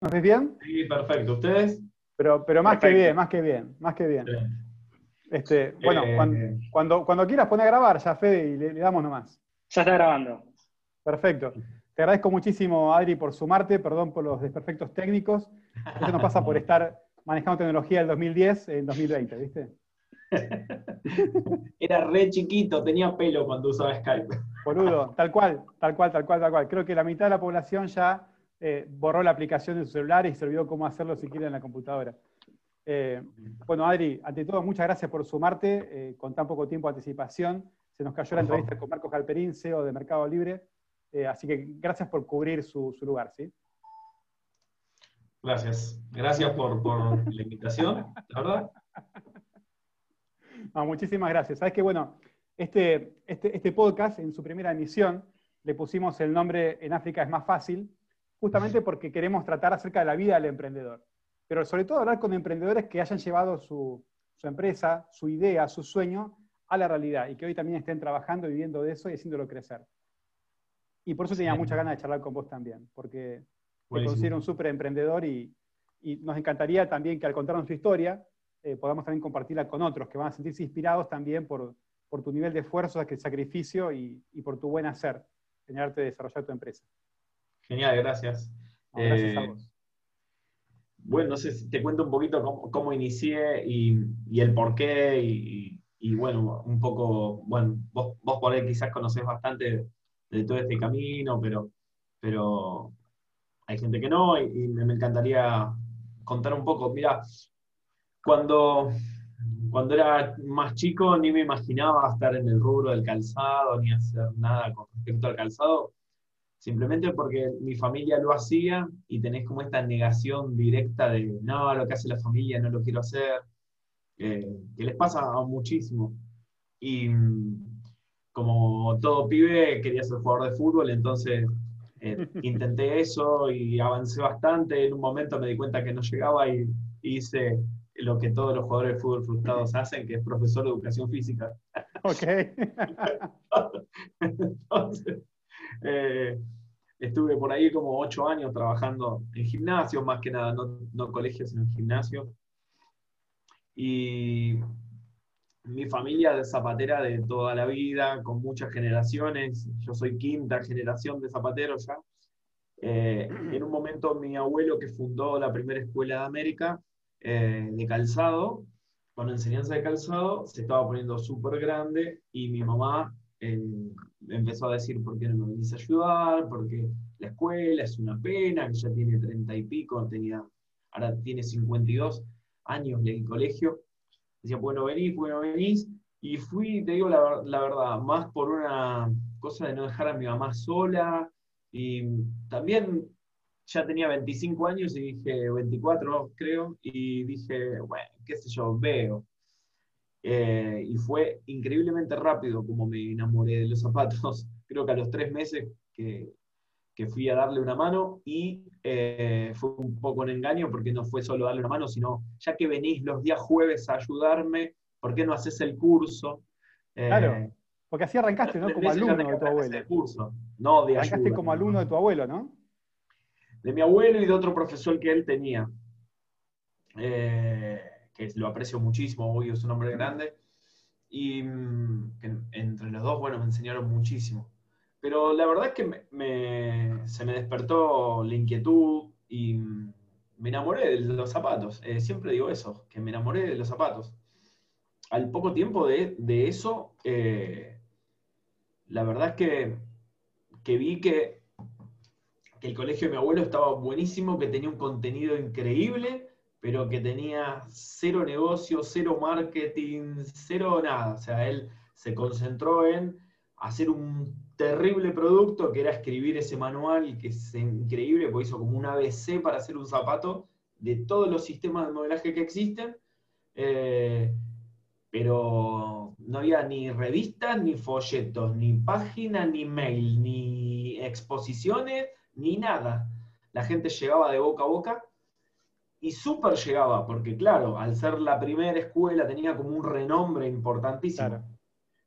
¿Nos ves bien? Sí, perfecto. ¿Ustedes? Pero, pero más que bien, más que bien, más que bien. Este, bueno, Eh, cuando, cuando, quieras poner a grabar ya, Fede, y le, le damos nomás. Ya está grabando. Perfecto. Te agradezco muchísimo, Adri, por sumarte, perdón por los desperfectos técnicos. Eso nos pasa por estar manejando tecnología del 2010 en 2020, ¿viste? Era re chiquito, tenía pelo cuando usaba Skype. Boludo, tal cual, tal cual, tal cual, tal cual. Creo que la mitad de la población ya eh, borró la aplicación de su celular y se olvidó cómo hacerlo si quiere en la computadora. Eh, bueno, Adri, ante todo, muchas gracias por sumarte eh, con tan poco tiempo de anticipación. Se nos cayó la entrevista con Marcos Galperín, CEO de Mercado Libre. Así que gracias por cubrir su, su lugar, ¿sí? Gracias. Gracias por, por la invitación, la verdad. No, muchísimas gracias. Sabes que, bueno, este, este, este podcast, en su primera emisión, le pusimos el nombre En África es más fácil, justamente porque queremos tratar acerca de la vida del emprendedor. Pero sobre todo hablar con emprendedores que hayan llevado su, su empresa, su idea, su sueño a la realidad y que hoy también estén trabajando y viviendo de eso y haciéndolo crecer. Y por eso tenía muchas ganas de charlar con vos también, porque Buenísimo. considero un súper emprendedor y, y nos encantaría también que al contarnos tu historia eh, podamos también compartirla con otros que van a sentirse inspirados también por, por tu nivel de esfuerzo, sacrificio y, y por tu buen hacer en el arte de desarrollar tu empresa. Genial, gracias. No, gracias a Eh, vos. Bueno, no sé si te cuento un poquito cómo, cómo inicié y, y el por qué y, y, bueno, un poco, bueno, vos, vos por ahí quizás conocés bastante de todo este camino, pero, pero hay gente que no y, y me, me encantaría contar un poco. Mira, cuando, cuando era más chico ni me imaginaba estar en el rubro del calzado ni hacer nada con respecto al calzado simplemente porque mi familia lo hacía y tenés como esta negación directa de, no, lo que hace la familia no lo quiero hacer, eh, que les pasa a muchísimo. Y mm, como todo pibe quería ser jugador de fútbol, entonces eh, intenté eso y avancé bastante, en un momento me di cuenta que no llegaba y hice lo que todos los jugadores de fútbol frustrados hacen, que es profesor de educación física. Ok. Entonces, eh, estuve por ahí como ocho años trabajando en gimnasios, más que nada, no, no colegios, sino en gimnasios. Y mi familia es zapatera de toda la vida, con muchas generaciones. Yo soy quinta generación de zapateros ya. Eh, en un momento mi abuelo que fundó la primera escuela de América eh, de calzado, con enseñanza de calzado, se estaba poniendo súper grande y mi mamá eh, empezó a decir, ¿por qué no me venís a ayudar? Porque la escuela es una pena, que ya tiene treinta y pico, tenía, ahora tiene 52 años en el colegio. Decía, bueno, venís, bueno, venís. Y fui, te digo la, la verdad, más por una cosa de no dejar a mi mamá sola. Y también ya tenía 25 años y dije, 24 creo, y dije, bueno, qué sé yo, veo. Eh, y fue increíblemente rápido como me enamoré de los zapatos. Creo que a los tres meses que, que fui a darle una mano y eh, fue un poco un engaño porque no fue solo darle una mano, sino ya que venís los días jueves a ayudarme, ¿por qué no haces el curso? Eh, Claro, Porque así arrancaste, ¿no? Como alumno de tu abuelo. el curso, no de Arrancaste ayuda. como alumno de tu abuelo, ¿no? de mi abuelo y de otro profesor que él tenía, eh, lo aprecio muchísimo, hoy es un hombre grande, y mm, que entre los dos, bueno, me enseñaron muchísimo. Pero la verdad es que me- se me despertó la inquietud y mm, me enamoré de los zapatos. Eh, siempre digo eso, que me enamoré de los zapatos. Al poco tiempo de, de eso, eh, la verdad es que, que vi que que el colegio de mi abuelo estaba buenísimo, que tenía un contenido increíble, pero que tenía cero negocio, cero marketing, cero nada. O sea, él se concentró en hacer un terrible producto, que era escribir ese manual, que es increíble, porque hizo como un ABC para hacer un zapato de todos los sistemas de modelaje que existen. Eh, pero no había ni revistas, ni folletos, ni páginas, ni mail, ni exposiciones, ni nada. La gente llegaba de boca a boca y súper llegaba, porque claro, al ser la primera escuela tenía como un renombre importantísimo. Claro.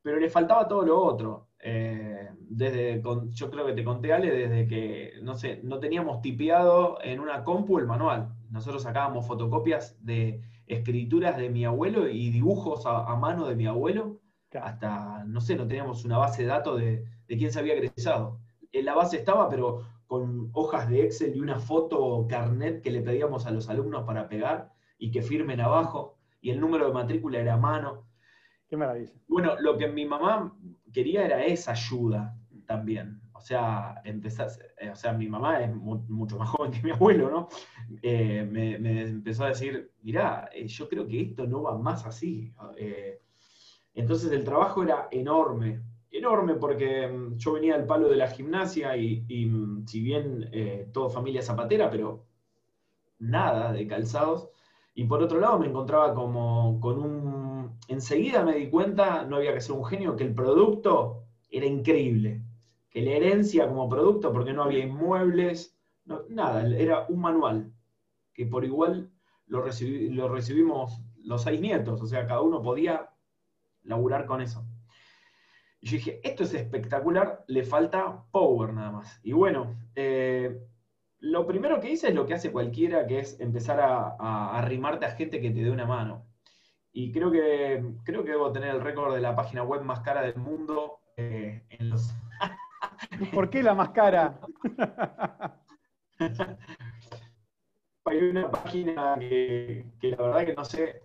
Pero le faltaba todo lo otro. Eh, desde, yo creo que te conté, Ale, desde que, no sé, no teníamos tipeado en una compu el manual. Nosotros sacábamos fotocopias de escrituras de mi abuelo y dibujos a, mano de mi abuelo, hasta, no sé, no teníamos una base de datos de, de quién se había egresado. En la base estaba, pero con hojas de Excel y una foto carnet que le pedíamos a los alumnos para pegar y que firmen abajo, y el número de matrícula era a mano. Qué maravilla. Bueno, lo que mi mamá quería era esa ayuda también. O sea, empezar, eh, o sea, mi mamá es mucho más joven que mi abuelo, ¿no? Eh, me, empezó a decir, mirá, eh, yo creo que esto no va más así. entonces el trabajo era enorme, enorme porque mm, yo venía del palo de la gimnasia y, mm, si bien todo familia zapatera, pero nada de calzados. Y por otro lado me encontraba como con un... Enseguida me di cuenta, no había que ser un genio, que el producto era increíble. Que la herencia como producto, porque no había inmuebles, nada, era un manual. Que por igual lo, lo recibimos los seis nietos, o sea, cada uno podía laburar con eso. Y yo dije, esto es espectacular, le falta power nada más. Y bueno, eh, lo primero que hice es lo que hace cualquiera, que es empezar a, arrimarte a gente que te dé una mano. Y creo que, creo que debo tener el récord de la página web más cara del mundo eh, en los... ¿Por qué la más cara? Hay una página que, la verdad que no sé.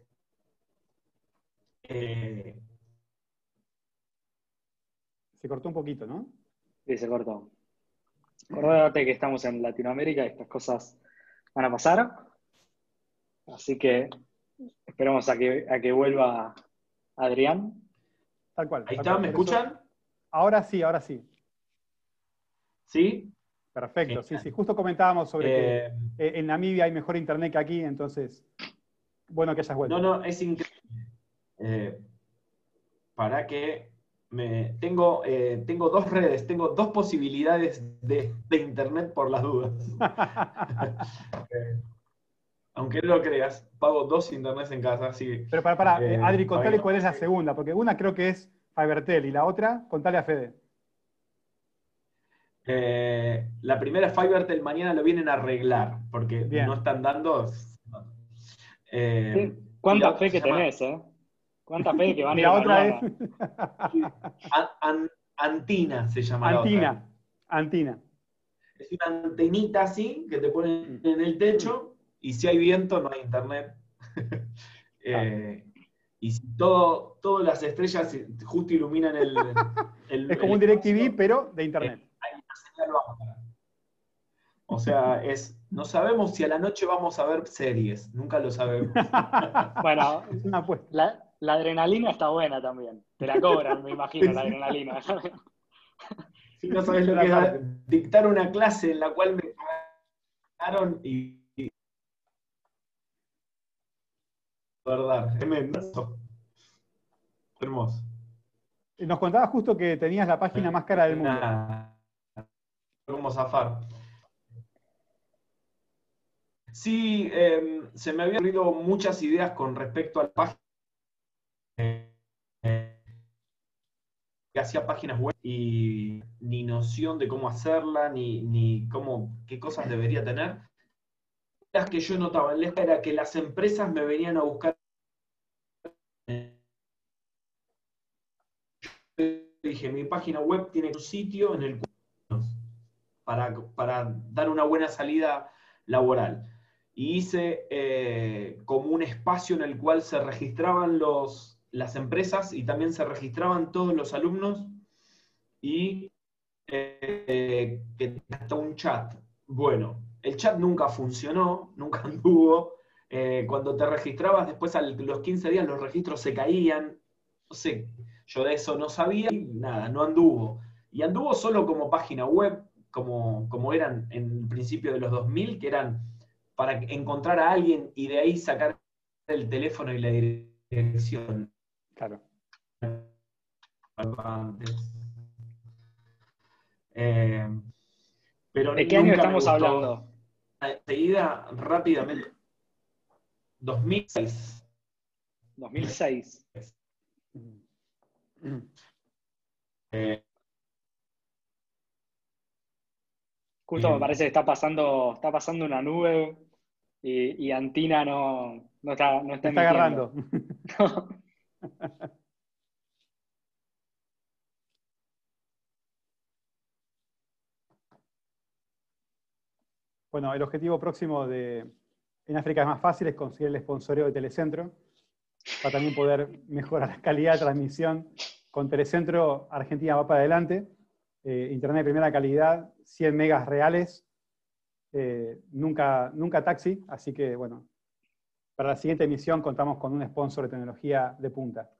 Eh, se cortó un poquito, ¿no? Sí, se cortó. Acordate que estamos en Latinoamérica y estas cosas van a pasar. Así que esperemos a que, a que vuelva Adrián. Tal cual. Ahí está, ¿me escuchan? Ahora sí, ahora sí. ¿Sí? Perfecto, sí, sí. Justo comentábamos sobre que eh, eh, en Namibia hay mejor internet que aquí, entonces, bueno que hayas vuelto. No, no, es increíble. Eh, para que tengo, eh, tengo dos redes, tengo dos posibilidades de, internet por las dudas. Eh, aunque no lo creas, pago dos internets en casa, sí. Pero para, para eh, Adri, contale cuál es la segunda, porque una creo que es Fibertel y la otra, contale a Fede. la primera es Fibertel, mañana lo vienen a arreglar, porque no están dando... ¿Cuánta fe que tenés, eh? ¿Cuánta fe que van a ir la otra es... Antina se llama. Antina, Antina. Es una antenita así que te ponen en el techo y si hay viento no hay internet. Eh, y si todo, todas las estrellas justo iluminan el... es como un DirecTV, pero de internet. O sea, es, no sabemos si a la noche vamos a ver series, nunca lo sabemos. bueno, es una apuesta. La adrenalina está buena también. Te la cobran, me imagino, la adrenalina. Si no sabes lo que es dictar una clase en la cual me pagaron y. Verdad, tremendo. Hermoso. Nos contabas justo que tenías la página más cara del mundo. ¿Cómo zafar? Sí, em, se me habían ocurrido muchas ideas con respecto a la página hacía páginas web y ni noción de cómo hacerla, ni, cómo, qué cosas debería tener. Las que yo notaba en la era que las empresas me venían a buscar. dije, mi página web tiene un sitio en el para, para dar una buena salida laboral. Y hice eh, como un espacio en el cual se registraban los, las empresas y también se registraban todos los alumnos y eh, hasta un chat. Bueno, el chat nunca funcionó, nunca anduvo. Eh, cuando te registrabas, después a los 15 días los registros se caían. No sé, yo de eso no sabía y nada, no anduvo. Y anduvo solo como página web, como, como eran en el principio de los 2000, que eran para encontrar a alguien y de ahí sacar el teléfono y la dirección. Claro. Eh, pero ¿De qué año estamos hablando? Enseguida, rápidamente. 2006. 2006. Eh, Justo me parece que está pasando, está pasando una nube y, Antina no, no está, no está, está agarrando. bueno, el objetivo próximo de en África es más fácil es conseguir el sponsoreo de Telecentro para también poder mejorar la calidad de transmisión. Con Telecentro, Argentina va para adelante. Eh, internet de primera calidad, 100 megas reales, eh, nunca, nunca taxi, así que bueno, para la siguiente emisión contamos con un sponsor de tecnología de punta.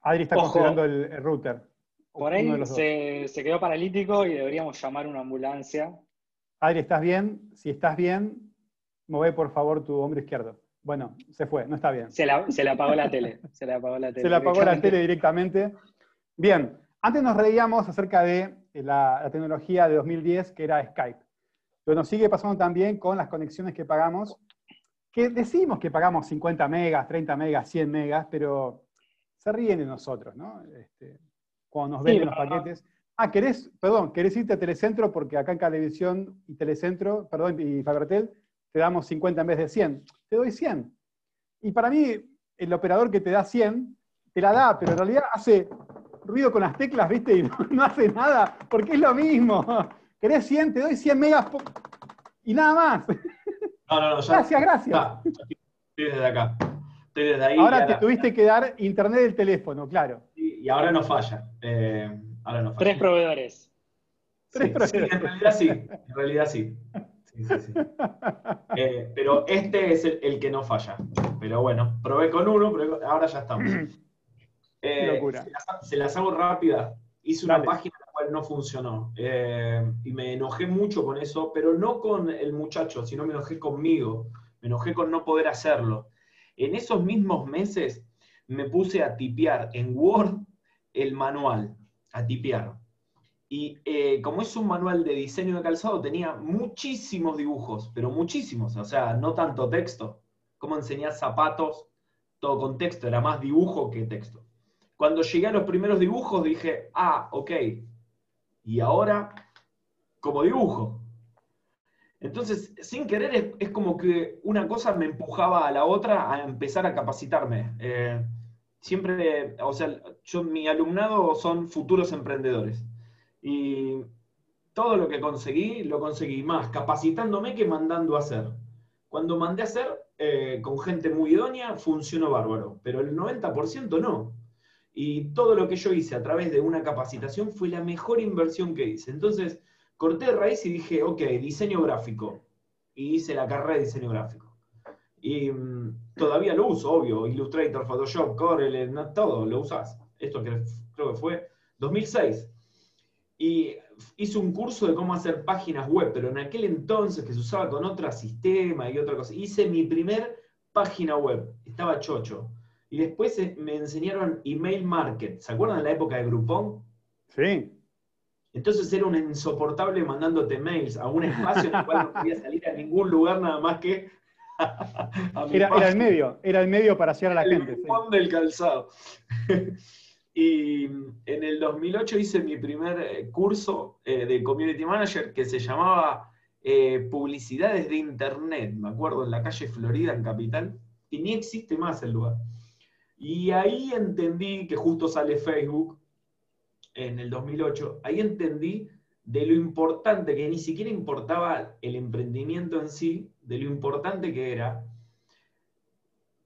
Adri está configurando el, router. Por ahí se, se, quedó paralítico y deberíamos llamar una ambulancia. Adri, ¿estás bien? Si estás bien, mueve por favor tu hombro izquierdo. Bueno, se fue, no está bien. Se, le apagó la tele. Se le apagó la tele. Se le apagó la tele directamente. Bien, antes nos reíamos acerca de la, tecnología de 2010 que era Skype. Pero nos sigue pasando también con las conexiones que pagamos, que decimos que pagamos 50 megas, 30 megas, 100 megas, pero se ríen de nosotros, ¿no? Este, cuando nos ven los paquetes. Ah, querés, perdón, querés irte a Telecentro porque acá en Televisión y Telecentro, perdón, y Fabertel, te damos 50 en vez de 100. Te doy 100. Y para mí, el operador que te da 100, te la da, pero en realidad hace ruido con las teclas, ¿viste? Y no, hace nada, porque es lo mismo. ¿Querés 100? Te doy 100 megas y nada más. No, no, no. gracias, gracias. estoy desde acá. Estoy desde ahí. Ahora te tuviste que dar internet del teléfono, claro. Y, ahora no falla. Eh, ahora no falla. Tres proveedores. Tres proveedores. en realidad sí. En realidad sí. Eh, pero este es el, que no falla. Pero bueno, probé con uno, pero ahora ya estamos. Eh, se, las, hago rápida. Hice una página no funcionó. Eh, y me enojé mucho con eso, pero no con el muchacho, sino me enojé conmigo. Me enojé con no poder hacerlo. En esos mismos meses me puse a tipear en Word el manual, a tipear. Y eh, como es un manual de diseño de calzado, tenía muchísimos dibujos, pero muchísimos, o sea, no tanto texto. Cómo enseñar zapatos, todo con texto, era más dibujo que texto. Cuando llegué a los primeros dibujos dije, ah, ok, y ahora como dibujo. Entonces, sin querer, es, como que una cosa me empujaba a la otra a empezar a capacitarme. Eh, siempre, o sea, mi alumnado son futuros emprendedores. Y todo lo que conseguí, lo conseguí más capacitándome que mandando a hacer. Cuando mandé a hacer eh, con gente muy idónea, funcionó bárbaro, pero el 90% no. Y todo lo que yo hice a través de una capacitación fue la mejor inversión que hice. Entonces, corté raíz y dije, ok, diseño gráfico. Y hice la carrera de diseño gráfico. Y mm, todavía lo uso, obvio. Illustrator, Photoshop, Corel, todo lo usas. Esto que creo que fue 2006 y hice un curso de cómo hacer páginas web, pero en aquel entonces que se usaba con otro sistema y otra cosa, hice mi primer página web, estaba chocho. Y después eh, me enseñaron email market. ¿Se acuerdan de la época de Groupon? Sí. Entonces era un insoportable mandándote mails a un espacio en el cual no podía salir a ningún lugar nada más que. era, era, el medio, era el medio para llegar a la el gente. El del calzado. Y en el 2008 hice mi primer eh, curso eh, de Community Manager que se llamaba Publicidades de Internet, me acuerdo, en la calle Florida, en Capital, y ni existe más el lugar. Y ahí entendí que justo sale Facebook en el 2008, ahí entendí de lo importante, que ni siquiera importaba el emprendimiento en sí, de lo importante que era,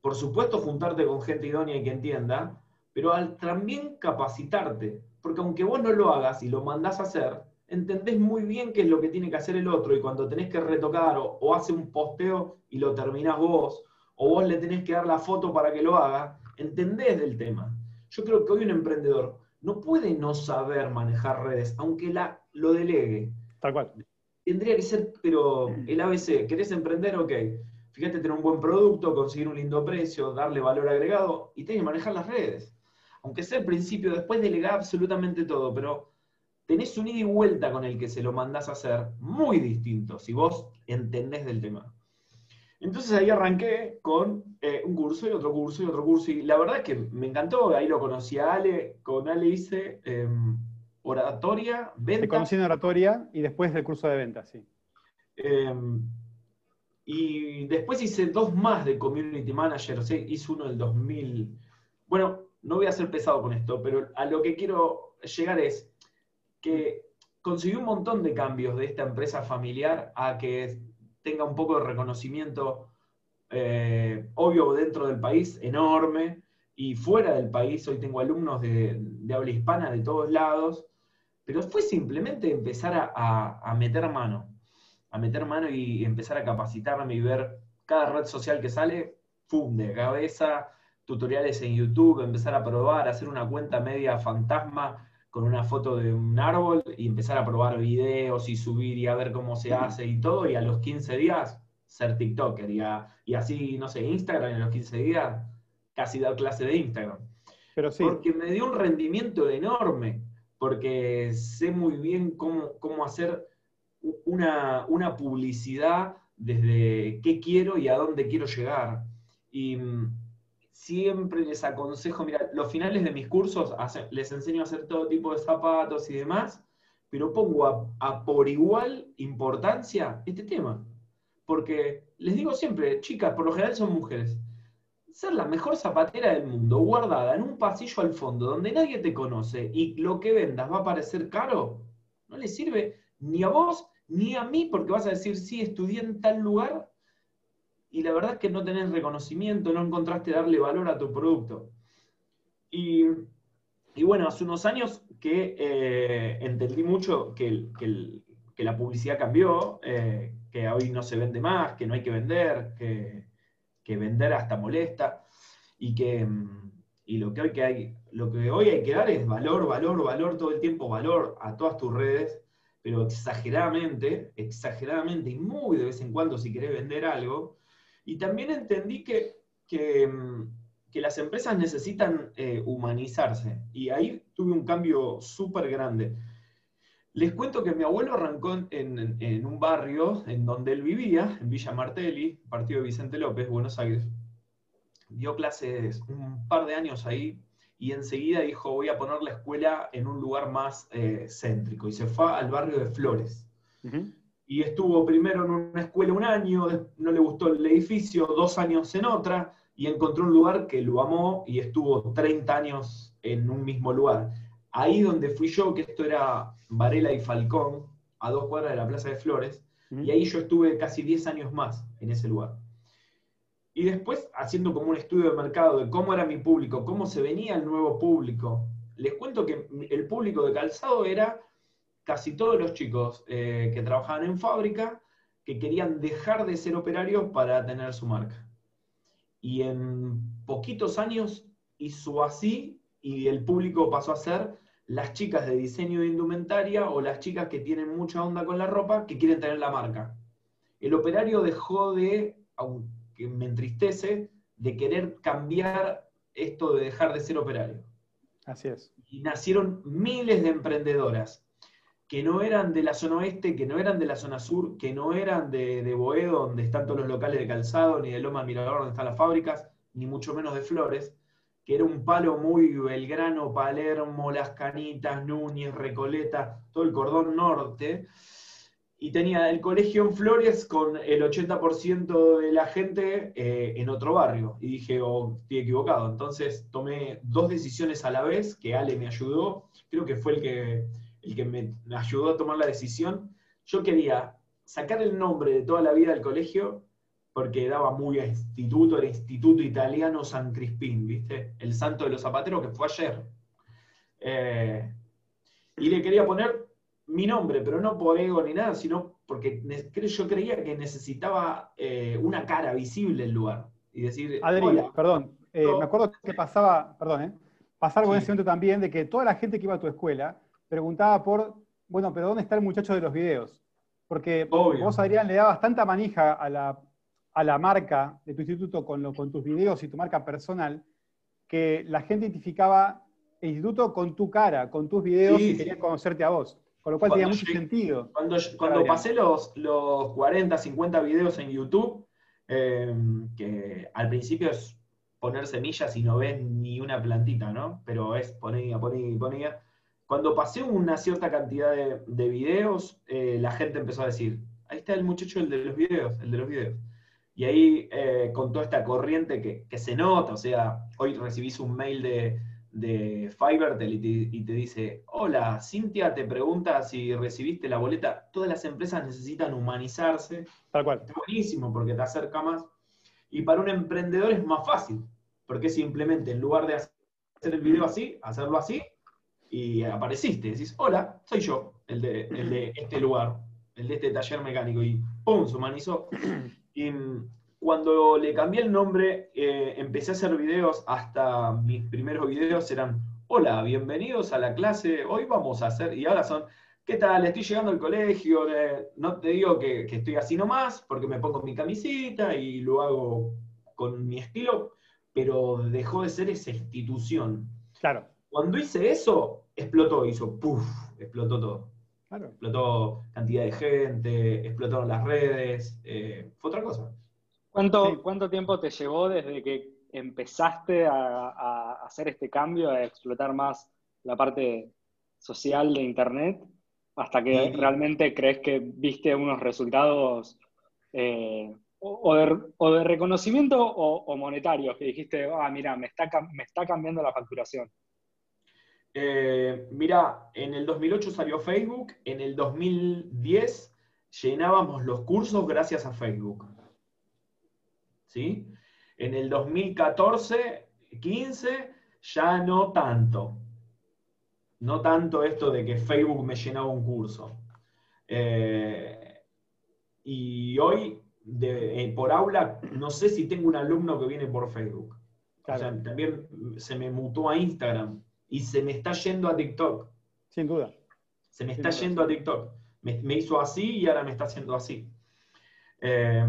por supuesto, juntarte con gente idónea y que entienda, pero al también capacitarte, porque aunque vos no lo hagas y lo mandás a hacer, entendés muy bien qué es lo que tiene que hacer el otro y cuando tenés que retocar o, hace un posteo y lo terminás vos, o vos le tenés que dar la foto para que lo haga, entendés del tema. Yo creo que hoy un emprendedor no puede no saber manejar redes, aunque la, lo delegue. Tal cual. Tendría que ser, pero el ABC, ¿querés emprender? Ok. Fíjate, tener un buen producto, conseguir un lindo precio, darle valor agregado y tenés que manejar las redes aunque sea al principio, después delega absolutamente todo, pero tenés un ida y vuelta con el que se lo mandás a hacer muy distinto, si vos entendés del tema. Entonces ahí arranqué con eh, un curso y otro curso y otro curso. Y la verdad es que me encantó. Ahí lo conocí a Ale. Con Ale hice em, oratoria, venta. Te conocí en oratoria y después del curso de venta, sí. Em, y después hice dos más de Community Manager. Hice uno del 2000. Bueno, no voy a ser pesado con esto, pero a lo que quiero llegar es que conseguí un montón de cambios de esta empresa familiar a que tenga un poco de reconocimiento, eh, obvio, dentro del país, enorme, y fuera del país, hoy tengo alumnos de, habla hispana de todos lados, pero fue simplemente empezar a, meter mano, a meter mano y empezar a capacitarme y ver cada red social que sale, ¡pum!, de cabeza, tutoriales en YouTube, empezar a probar, hacer una cuenta media fantasma con una foto de un árbol y empezar a probar videos y subir y a ver cómo se hace y todo, y a los 15 días ser TikToker, y, y así, no sé, Instagram, y a los 15 días casi dar clase de Instagram. Pero sí. Porque me dio un rendimiento enorme, porque sé muy bien cómo, cómo hacer una, una publicidad desde qué quiero y a dónde quiero llegar. Y mm, siempre les aconsejo, mira, los finales de mis cursos les enseño a hacer todo tipo de zapatos y demás, pero pongo a, por igual importancia este tema. Porque les digo siempre, chicas, por lo general son mujeres, ser la mejor zapatera del mundo, guardada en un pasillo al fondo, donde nadie te conoce y lo que vendas va a parecer caro, no le sirve ni a vos ni a mí, porque vas a decir, sí, estudié en tal lugar y la verdad es que no tenés reconocimiento, no encontraste darle valor a tu producto. Y, bueno, hace unos años que eh, entendí mucho que, la publicidad cambió, eh, que hoy no se vende más, que no hay que vender, que, vender hasta molesta, y que y lo que, hoy que hay, lo que hoy hay que dar es valor, valor, valor, todo el tiempo valor a todas tus redes, pero exageradamente, exageradamente y muy de vez en cuando si querés vender algo, y también entendí que, mm, que, las empresas necesitan eh, humanizarse. Y ahí tuve un cambio súper grande. Les cuento que mi abuelo arrancó en, en, un barrio en donde él vivía, en Villa Martelli, partido de Vicente López, Buenos Aires. Dio clases un par de años ahí y enseguida dijo, voy a poner la escuela en un lugar más eh, céntrico. Y se fue al barrio de Flores y estuvo primero en una escuela un año, no le gustó el edificio, dos años en otra, y encontró un lugar que lo amó y estuvo 30 años en un mismo lugar. Ahí donde fui yo, que esto era Varela y Falcón, a dos cuadras de la Plaza de Flores, y ahí yo estuve casi 10 años más en ese lugar. Y después, haciendo como un estudio de mercado de cómo era mi público, cómo se venía el nuevo público, les cuento que el público de calzado era casi todos los chicos eh, que trabajaban en fábrica que querían dejar de ser operarios para tener su marca. Y en poquitos años hizo así y el público pasó a ser las chicas de diseño de indumentaria o las chicas que tienen mucha onda con la ropa que quieren tener la marca. El operario dejó de, aunque me entristece, de querer cambiar esto de dejar de ser operario. Así es. Y nacieron miles de emprendedoras que no eran de la zona oeste, que no eran de la zona sur, que no eran de, de Boedo, donde están todos los locales de calzado, ni de Loma Mirador, donde están las fábricas, ni mucho menos de Flores, que era un palo muy Belgrano, Palermo, Las Canitas, Núñez, Recoleta, todo el cordón norte, y tenía el colegio en Flores con el 80% de la gente eh, en otro barrio. Y dije, oh, estoy equivocado. Entonces tomé dos decisiones a la vez, que Ale me ayudó, creo que fue el que el que me ayudó a tomar la decisión, yo quería sacar el nombre de toda la vida del colegio porque daba muy a instituto, era Instituto Italiano San Crispín, ¿viste? El santo de los zapateros que fue ayer. Eh, y le quería poner mi nombre, pero no por ego ni nada, sino porque yo creía que necesitaba eh, una cara visible el lugar. Y decir, Adri, perdón, eh, me acuerdo que pasaba, perdón, ¿eh? pasaba algo en ese momento también de que toda la gente que iba a tu escuela preguntaba por, bueno, pero ¿dónde está el muchacho de los videos? Porque vos, Adrián, le dabas tanta manija a la, a la marca de tu instituto con, lo, con tus videos y tu marca personal, que la gente identificaba el instituto con tu cara, con tus videos y quería conocerte a vos. Con lo cual tenía mucho sentido. Cuando, cuando pasé los, los 40, 50 videos en YouTube, em, que al principio es poner semillas y no ves ni una plantita, ¿no? Pero es ponía, ponía, ponía. Cuando pasé una cierta cantidad de, videos, eh, la gente empezó a decir, ahí está el muchacho, el de los videos, el de los videos. Y ahí, eh, con toda esta corriente que, se nota, o sea, hoy recibís un mail de, de Fivertel y te, dice, hola, Cintia te pregunta si recibiste la boleta. Todas las empresas necesitan humanizarse. Tal cual. Está buenísimo porque te acerca más. Y para un emprendedor es más fácil, porque simplemente en lugar de hacer el video así, hacerlo así, y apareciste, decís, hola, soy yo, el de, el de este lugar, el de este taller mecánico, y ¡pum! se humanizó. Y cuando le cambié el nombre, eh, empecé a hacer videos, hasta mis primeros videos eran, hola, bienvenidos a la clase, hoy vamos a hacer, y ahora son, ¿qué tal? Estoy llegando al colegio, no te digo que, estoy así nomás, porque me pongo mi camisita y lo hago con mi estilo, pero dejó de ser esa institución. Claro. Cuando hice eso, explotó, hizo puff, explotó todo. Claro. Explotó cantidad de gente, explotaron las redes, eh, fue otra cosa. ¿Cuánto, ¿Cuánto tiempo te llevó desde que empezaste a, hacer este cambio, a explotar más la parte social de Internet, hasta que realmente crees que viste unos resultados eh, o, de, reconocimiento o, monetarios, que dijiste, ah, mira, me está, me está cambiando la facturación? Eh, mira, en el 2008 salió Facebook, en el 2010 llenábamos los cursos gracias a Facebook. ¿sí? En el 2014, 15, ya no tanto. No tanto esto de que Facebook me llenaba un curso. Eh, y hoy, eh, por aula, no sé si tengo un alumno que viene por Facebook. O sea, también se me mutó a Instagram y se me está yendo a TikTok. Sin duda. Se me está yendo a TikTok. Me, hizo así y ahora me está haciendo así. Eh,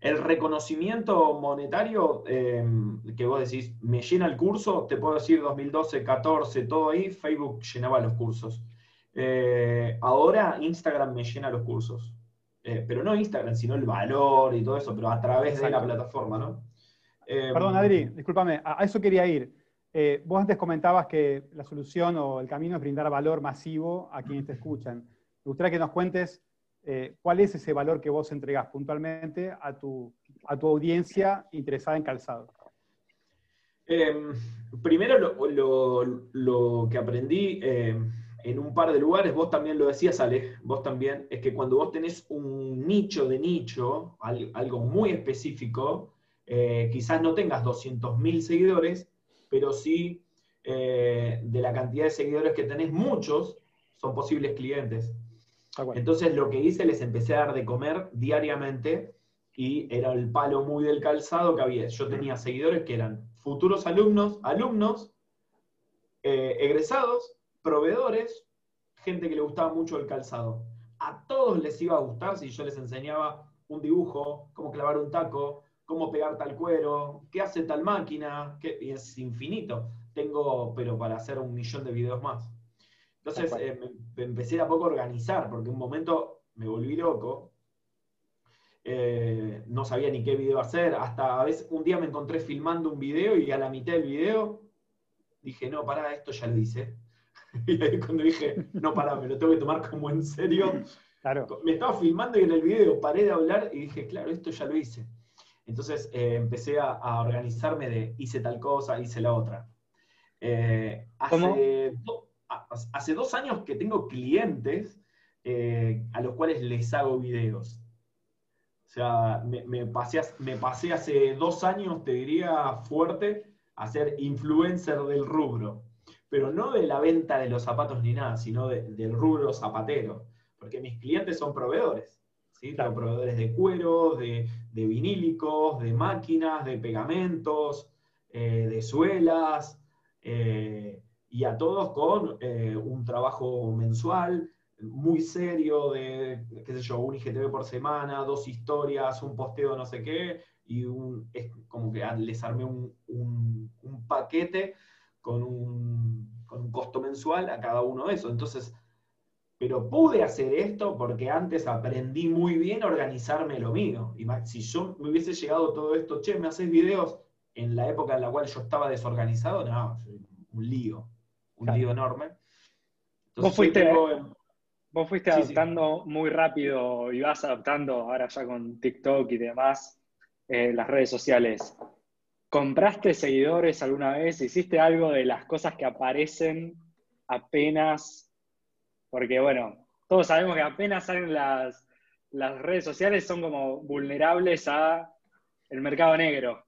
el reconocimiento monetario em, que vos decís, me llena el curso, te puedo decir 2012, 14, todo ahí, Facebook llenaba los cursos. Eh, ahora Instagram me llena los cursos. Eh, pero no Instagram, sino el valor y todo eso, pero a través de la plataforma, ¿no? Em, Perdón, Adri, discúlpame, a, eso quería ir. Eh, vos antes comentabas que la solución o el camino es brindar valor masivo a quienes te escuchan. Me gustaría que nos cuentes eh, ¿cuál es ese valor que vos entregás puntualmente a tu, a tu audiencia interesada en calzado? Em, primero lo, que aprendí em, en un par de lugares, vos también lo decías, Ale, vos también, es que cuando vos tenés un nicho de nicho, algo muy específico, eh, quizás no tengas 200.000 seguidores, pero sí eh, de la cantidad de seguidores que tenés, muchos son posibles clientes. Entonces lo que hice, les empecé a dar de comer diariamente y era el palo muy del calzado que había. Yo tenía seguidores que eran futuros alumnos, alumnos, eh, egresados, proveedores, gente que le gustaba mucho el calzado. A todos les iba a gustar si yo les enseñaba un dibujo, cómo clavar un taco, cómo pegar tal cuero, qué hace tal máquina, y es infinito. Tengo, pero para hacer un millón de videos más. Entonces eh, me, empecé a poco a organizar, porque un momento me volví loco. Eh, no sabía ni qué video hacer. Hasta a veces un día me encontré filmando un video y a la mitad del video dije, no, pará, esto ya lo hice. y ahí cuando dije, no, pará, me lo tengo que tomar como en serio. Claro. Me estaba filmando y en el video paré de hablar y dije, claro, esto ya lo hice. Entonces eh, empecé a, organizarme de hice tal cosa, hice la otra. hace, hace dos años que tengo clientes eh, a los cuales les hago videos. O sea, me, pasé, me pasé hace dos años, te diría, fuerte, a ser influencer del rubro. Pero no de la venta de los zapatos ni nada, sino del rubro zapatero. Porque mis clientes son proveedores. ¿Sí? proveedores de cuero, de, vinílicos, de máquinas, de pegamentos, eh, de suelas. Eh, y a todos con eh, un trabajo mensual muy serio de, qué sé yo, un IGTV por semana, dos historias, un posteo no sé qué, y un, es como que les armé un, un, paquete con un, con un, costo mensual a cada uno de esos. Entonces, pero pude hacer esto porque antes aprendí muy bien a organizarme lo mío. Y si yo me hubiese llegado todo esto, che, me haces videos en la época en la cual yo estaba desorganizado, no, un lío, un lío enorme. vos fuiste, vos fuiste adaptando muy rápido y vas adaptando ahora ya con TikTok y demás eh, las redes sociales. ¿Compraste seguidores alguna vez? ¿Hiciste algo de las cosas que aparecen apenas? Porque bueno, todos sabemos que apenas salen las, las redes sociales son como vulnerables a el mercado negro.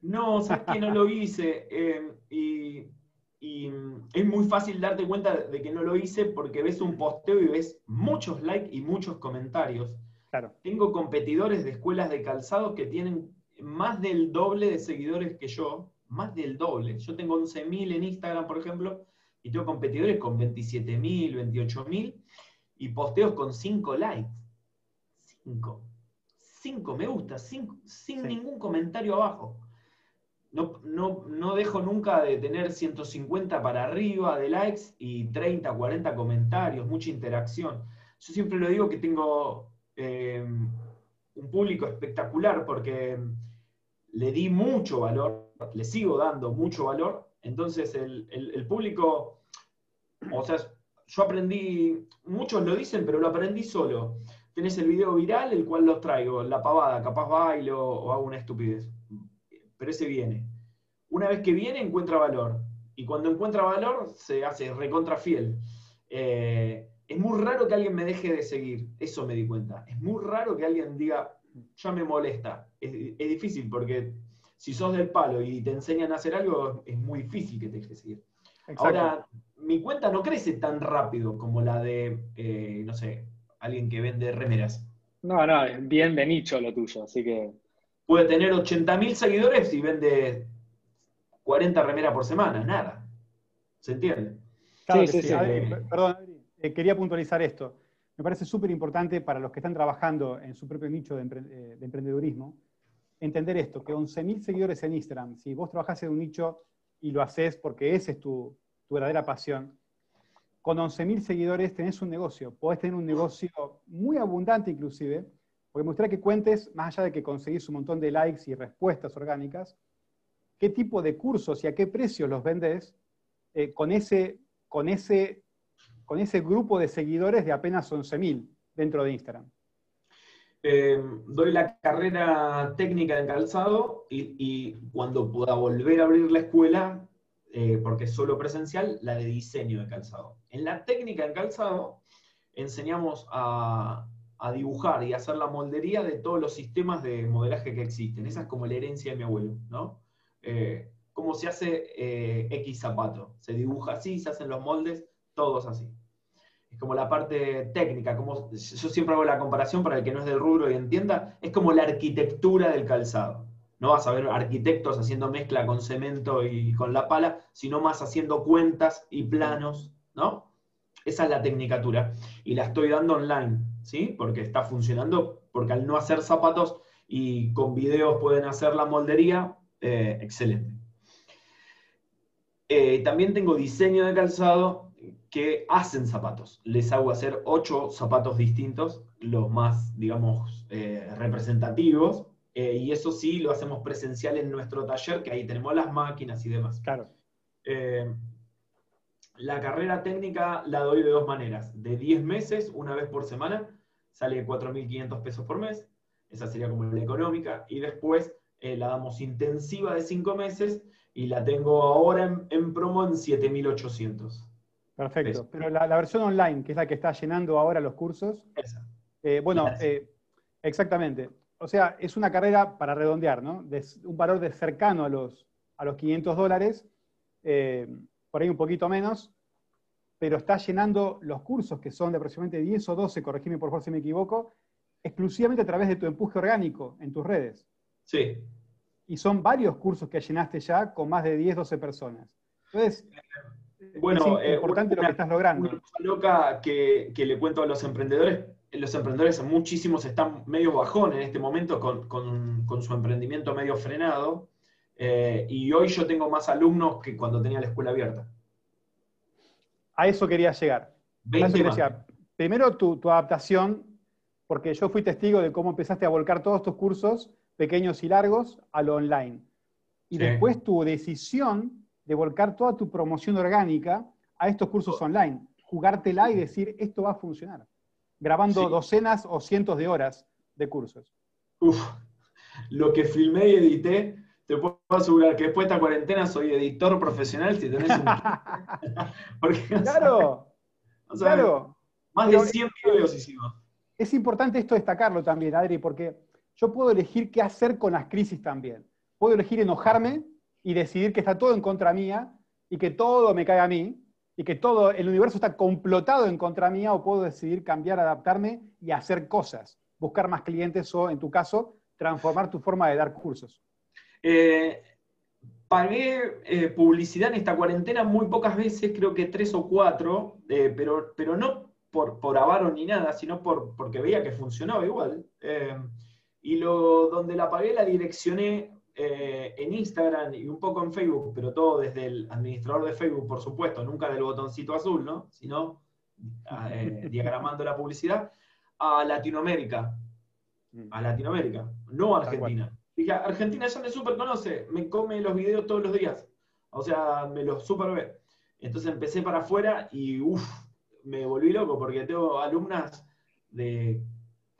No, sabes que no lo hice. Eh, y, es muy fácil darte cuenta de que no lo hice porque ves un posteo y ves muchos likes y muchos comentarios. Claro. Tengo competidores de escuelas de calzado que tienen más del doble de seguidores que yo, más del doble. Yo tengo 11.000 en Instagram, por ejemplo, y tengo competidores con 27.000, 28.000 y posteos con 5 likes. 5. 5 me gusta, sin ningún comentario abajo. No, no, dejo nunca de tener 150 para arriba de likes y 30, 40 comentarios, mucha interacción. Yo siempre lo digo que tengo eh, un público espectacular porque le di mucho valor, le sigo dando mucho valor, entonces el, público, o sea, yo aprendí, muchos lo dicen, pero lo aprendí solo. Tenés el video viral, el cual los traigo, la pavada, capaz bailo o hago una estupidez. Pero ese viene. Una vez que viene, encuentra valor. Y cuando encuentra valor, se hace recontra fiel. Eh, es muy raro que alguien me deje de seguir, eso me di cuenta. Es muy raro que alguien diga, ya me molesta. Es, difícil porque si sos del palo y te enseñan a hacer algo, es muy difícil que te deje seguir. Ahora, mi cuenta no crece tan rápido como la de, eh, no sé, alguien que vende remeras. No, no, es bien de nicho lo tuyo, así que... Puede tener 80.000 seguidores y vende 40 remeras por semana, nada. ¿Se entiende? sí, sí, sí. perdón, eh, quería puntualizar esto. Me parece súper importante para los que están trabajando en su propio nicho de, eh, emprendedurismo, entender esto, que 11.000 seguidores en Instagram, si vos trabajás en un nicho y lo haces porque esa es tu, verdadera pasión, con 11.000 seguidores tenés un negocio, podés tener un negocio muy abundante inclusive, porque me gustaría que cuentes, más allá de que conseguís un montón de likes y respuestas orgánicas, qué tipo de cursos y a qué precio los vendés eh, con, ese, con ese con ese grupo de seguidores de apenas 11.000 dentro de Instagram? Eh, doy la carrera técnica de calzado y, cuando pueda volver a abrir la escuela, eh, porque es solo presencial, la de diseño de calzado. En la técnica de calzado enseñamos a, dibujar y hacer la moldería de todos los sistemas de modelaje que existen. Esa es como la herencia de mi abuelo, ¿no? Eh, cómo se hace X zapato. Se dibuja así, se hacen los moldes, todos así. Es como la parte técnica, como yo siempre hago la comparación para el que no es del rubro y entienda, es como la arquitectura del calzado. No vas a ver arquitectos haciendo mezcla con cemento y con la pala, sino más haciendo cuentas y planos, ¿no? Esa es la tecnicatura. Y la estoy dando online, ¿sí? Porque está funcionando, porque al no hacer zapatos y con videos pueden hacer la moldería, eh, excelente. Eh, también tengo diseño de calzado que hacen zapatos. Les hago hacer ocho zapatos distintos, los más, digamos, eh, representativos, eh, y eso sí lo hacemos presencial en nuestro taller, que ahí tenemos las máquinas y demás. Claro. Eh, la carrera técnica la doy de dos maneras. De 10 meses, una vez por semana, sale 4.500 pesos por mes. Esa sería como la económica. Y después la damos intensiva de 5 meses y la tengo ahora en, en promo en 7.800. Perfecto. Pero la, versión online, que es la que está llenando ahora los cursos. Eh, bueno, eh, exactamente. O sea, es una carrera para redondear, ¿no? De un valor de cercano a los, a los 500 dólares, eh, por ahí un poquito menos, pero está llenando los cursos, que son de aproximadamente 10 o 12, corregime por favor si me equivoco, exclusivamente a través de tu empuje orgánico en tus redes. Sí. Y son varios cursos que llenaste ya con más de 10, 12 personas. Entonces, bueno, es importante lo que estás logrando. Una cosa loca que, le cuento a los emprendedores, los emprendedores muchísimos están medio bajón en este momento con, su emprendimiento medio frenado, eh, y hoy yo tengo más alumnos que cuando tenía la escuela abierta. A eso quería llegar. primero tu, adaptación, porque yo fui testigo de cómo empezaste a volcar todos tus cursos, pequeños y largos, a lo online. Y después tu decisión de volcar toda tu promoción orgánica a estos cursos online, jugártela y decir, esto va a funcionar, grabando docenas o cientos de horas de cursos. Uf, lo que filmé y edité, te puedo asegurar que después de esta cuarentena soy editor profesional si tenés un... claro, claro. Más de 100 videos hicimos. Es importante esto destacarlo también, Adri, porque yo puedo elegir qué hacer con las crisis también. Puedo elegir enojarme y decidir que está todo en contra mía y que todo me cae a mí y que todo el universo está complotado en contra mía o puedo decidir cambiar, adaptarme y hacer cosas, buscar más clientes o, en tu caso, transformar tu forma de dar cursos. Eh, pagué eh, publicidad en esta cuarentena muy pocas veces, creo que tres o cuatro, eh, pero, pero no por, por avaro ni nada, sino por, porque veía que funcionaba igual. y lo, donde la pagué la direccioné en Instagram y un poco en Facebook, pero todo desde el administrador de Facebook, por supuesto, nunca del botoncito azul, ¿no? sino diagramando la publicidad, a Latinoamérica. Mm. A Latinoamérica, no a Argentina. Dije, Argentina ya me super conoce, me come los videos todos los días. O sea, me los super ve. Entonces empecé para afuera y uff, me volví loco porque tengo alumnas de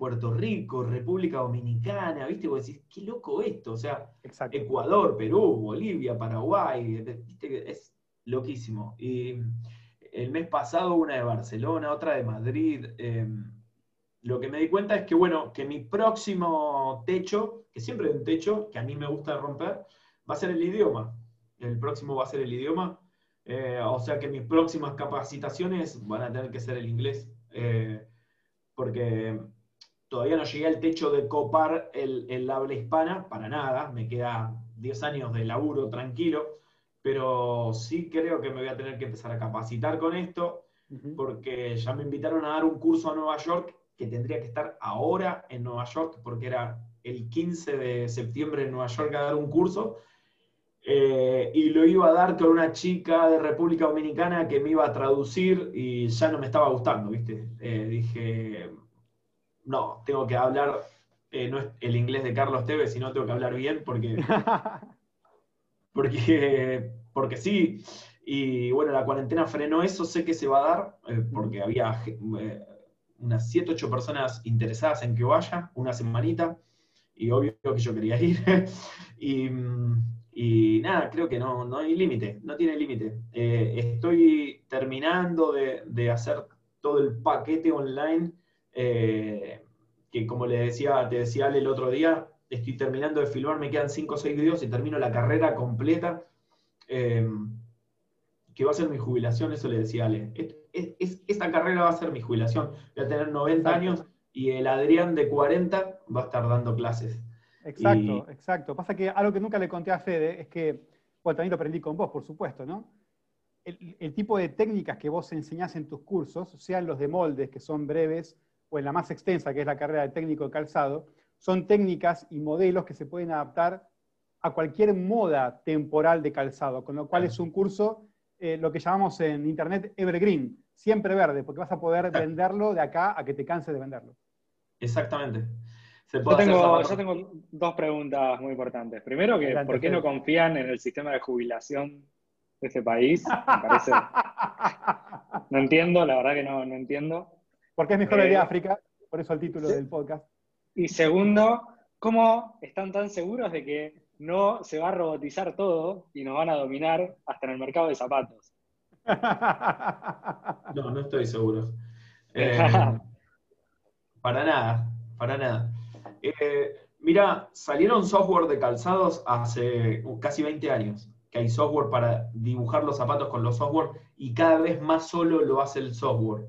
Puerto Rico, República Dominicana, ¿viste? Vos decís, qué loco esto. O sea, Ecuador, Perú, Bolivia, Paraguay, ¿viste? Es loquísimo. Y el mes pasado una de Barcelona, otra de Madrid. Em, lo que me di cuenta es que, bueno, que mi próximo techo, que siempre hay un techo, que a mí me gusta romper, va a ser el idioma. El próximo va a ser el idioma. Eh, o sea que mis próximas capacitaciones van a tener que ser el inglés. Eh, porque todavía no llegué al techo de copar el, habla hispana, para nada. Me queda 10 años de laburo tranquilo. Pero sí creo que me voy a tener que empezar a capacitar con esto, porque ya me invitaron a dar un curso a Nueva York que tendría que estar ahora en Nueva York, porque era el 15 de septiembre en Nueva York a dar un curso, eh, y lo iba a dar con una chica de República Dominicana que me iba a traducir y ya no me estaba gustando, ¿viste? Eh, dije, no, tengo que hablar, eh, no es el inglés de Carlos Tevez, sino tengo que hablar bien porque, porque, porque sí. Y bueno, la cuarentena frenó eso, sé que se va a dar, porque había unas 7, 8 personas interesadas en que vaya, una semanita, y obvio que yo quería ir. y, nada, creo que no, no hay límite, no tiene límite. Eh, estoy terminando de, hacer todo el paquete online, eh, que como le decía, te decía Ale el otro día, estoy terminando de filmar, me quedan 5 o 6 videos y termino la carrera completa. Eh, que va a ser mi jubilación, eso le decía Ale esta carrera va a ser mi jubilación. Voy a tener 90 años y el Adrián de 40 va a estar dando clases. Exacto, exacto. Pasa que algo que nunca le conté a Fede es que, bueno, también lo aprendí con vos, por supuesto, ¿no? El, tipo de técnicas que vos enseñás en tus cursos, sean los de moldes, que son breves, o en la más extensa, que es la carrera de técnico de calzado, son técnicas y modelos que se pueden adaptar a cualquier moda temporal de calzado, con lo cual es un curso, eh, lo que llamamos en Internet evergreen, siempre verde, porque vas a poder venderlo de acá a que te canses de venderlo. Exactamente. yo, tengo, dos preguntas muy importantes. Primero, que ¿por qué no confían en el sistema de jubilación de este país? Me parece... no entiendo, la verdad que no, entiendo. Porque es mejor el de África, por eso el título del podcast. Y segundo, ¿cómo están tan seguros de que no se va a robotizar todo y nos van a dominar hasta en el mercado de zapatos? No, no estoy seguro. Eh, para nada, para nada. Eh, mira, salieron software de calzados hace casi 20 años, que hay software para dibujar los zapatos con los software y cada vez más solo lo hace el software.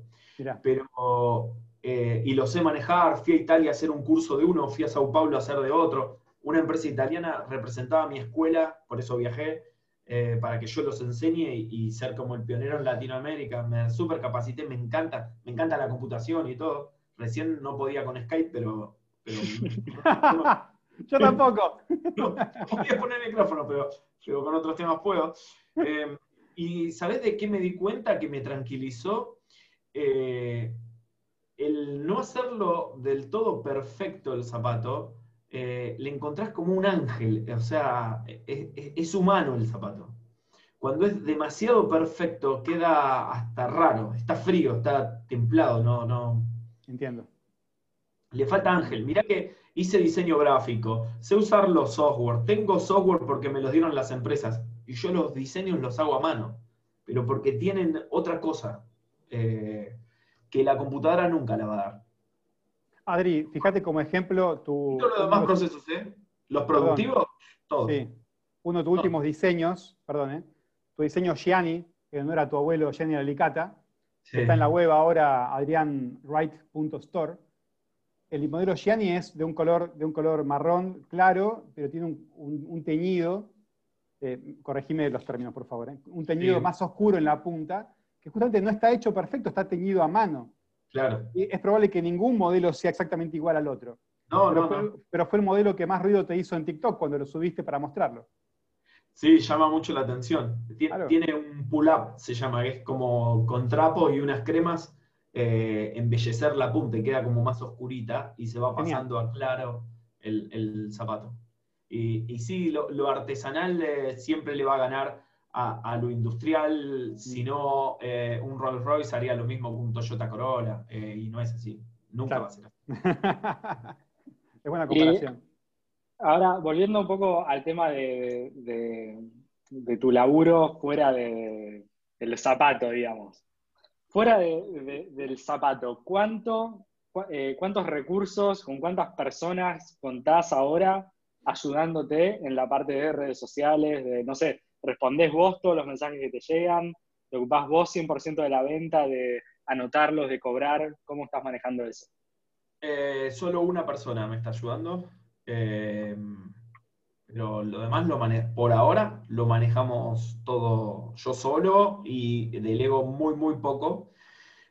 Pero, eh, y lo sé manejar, fui a Italia a hacer un curso de uno, fui a Sao Paulo a hacer de otro. Una empresa italiana representaba mi escuela, por eso viajé eh, para que yo los enseñe y, ser como el pionero en Latinoamérica. Me super capacité, me encanta, me encanta la computación y todo. Recién no podía con Skype, pero... yo tampoco. No, voy a poner el micrófono, pero, con otros temas puedo. Eh, y ¿sabes de qué me di cuenta que me tranquilizó? Eh, el no hacerlo del todo perfecto el zapato, eh, le encontrás como un ángel, o sea, es, humano el zapato. Cuando es demasiado perfecto, queda hasta raro, está frío, está templado, no, no. Entiendo. Le falta ángel. Mirá que hice diseño gráfico, sé usar los software, tengo software porque me los dieron las empresas y yo los diseños los hago a mano, pero porque tienen otra cosa eh, que la computadora nunca la va a dar. Adri, fíjate como ejemplo tu... Todos los demás procesos, ¿eh? Los productivos, todos. Sí. Uno de tus últimos diseños, perdón, ¿eh? tu diseño Gianni, que no era tu abuelo Gianni Alicata, está en la web ahora adrianwright.store. El modelo Gianni es de un color, de un color marrón claro, pero tiene un, teñido, eh, corregime los términos por favor, ¿eh? un teñido más oscuro en la punta, que justamente no está hecho perfecto, está teñido a mano. Claro. Y es probable que ningún modelo sea exactamente igual al otro. No, pero, no, fue, no. pero fue el modelo que más ruido te hizo en TikTok cuando lo subiste para mostrarlo. Sí, llama mucho la atención. Tiene, un pull-up, se llama, que es como con trapo y unas cremas, eh, embellecer la punta y queda como más oscurita y se va pasando a claro el, zapato. Y, sí, lo, artesanal eh, siempre le va a ganar a, lo industrial, si no, eh, un Rolls Royce haría lo mismo que un Toyota Corolla, y no es así. Nunca va a ser así. es buena comparación. Ahora, volviendo un poco al tema de, tu laburo fuera del zapato, digamos. Fuera del zapato, ¿cuánto, eh, ¿cuántos recursos, con cuántas personas contás ahora ayudándote en la parte de redes sociales? De, no sé, respondés vos todos los mensajes que te llegan, te ocupás vos 100% de la venta, de anotarlos, de cobrar, ¿cómo estás manejando eso? Eh, solo una persona me está ayudando, eh, pero lo demás lo por ahora lo manejamos todo yo solo y delego muy, muy poco.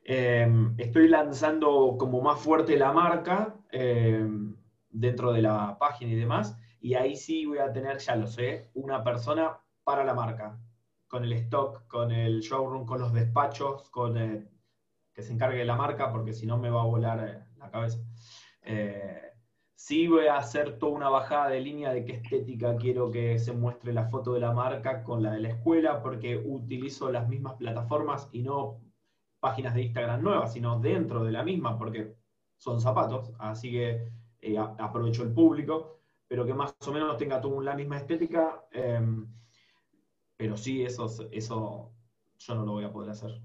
Eh, estoy lanzando como más fuerte la marca eh, dentro de la página y demás, y ahí sí voy a tener, ya lo sé, una persona para la marca, con el stock, con el showroom, con los despachos, con que se encargue de la marca, porque si no me va a volar la cabeza. Sí voy a hacer toda una bajada de línea de qué estética quiero que se muestre la foto de la marca con la de la escuela, porque utilizo las mismas plataformas y no páginas de Instagram nuevas, sino dentro de la misma, porque son zapatos, así que eh, aprovecho el público, pero que más o menos tenga toda la misma estética, em, pero sí, eso, eso yo no lo voy a poder hacer.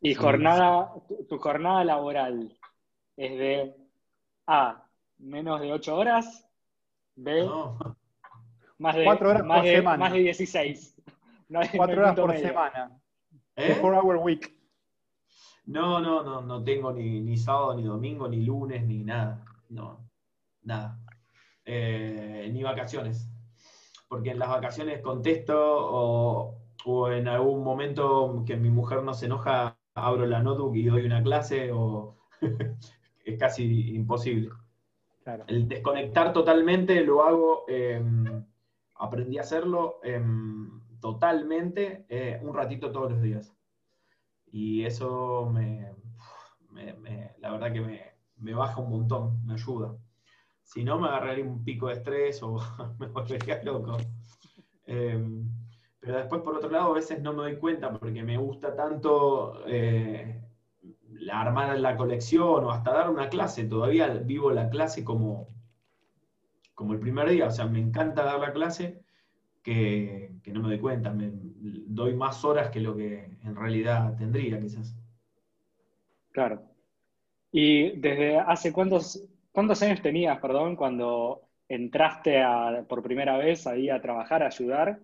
Y jornada, tu jornada laboral es de A, menos de 8 horas. B, más de, 4 horas más por de, semana. Más de 16. 4 horas por semana. ¿Eh? 4 hour week. No, no, no, no tengo ni, ni, sábado, ni domingo, ni lunes, ni nada. No, nada. Eh, ni vacaciones. Porque en las vacaciones contesto o, o, en algún momento que mi mujer no se enoja, abro la notebook y doy una clase o es casi imposible. El desconectar totalmente lo hago, em, aprendí a hacerlo em, totalmente eh, un ratito todos los días. Y eso me, la verdad que me, baja un montón, me ayuda. Si no, me agarraría un pico de estrés o me volvería loco. Em, pero después, por otro lado, a veces no me doy cuenta porque me gusta tanto eh, armar la colección o hasta dar una clase. Todavía vivo la clase como, como el primer día. O sea, me encanta dar la clase que, no me doy cuenta. Me, doy más horas que lo que en realidad tendría, quizás. Claro. ¿Y desde hace cuántos, cuántos años tenías, perdón, cuando entraste por primera vez ahí a trabajar, a ayudar?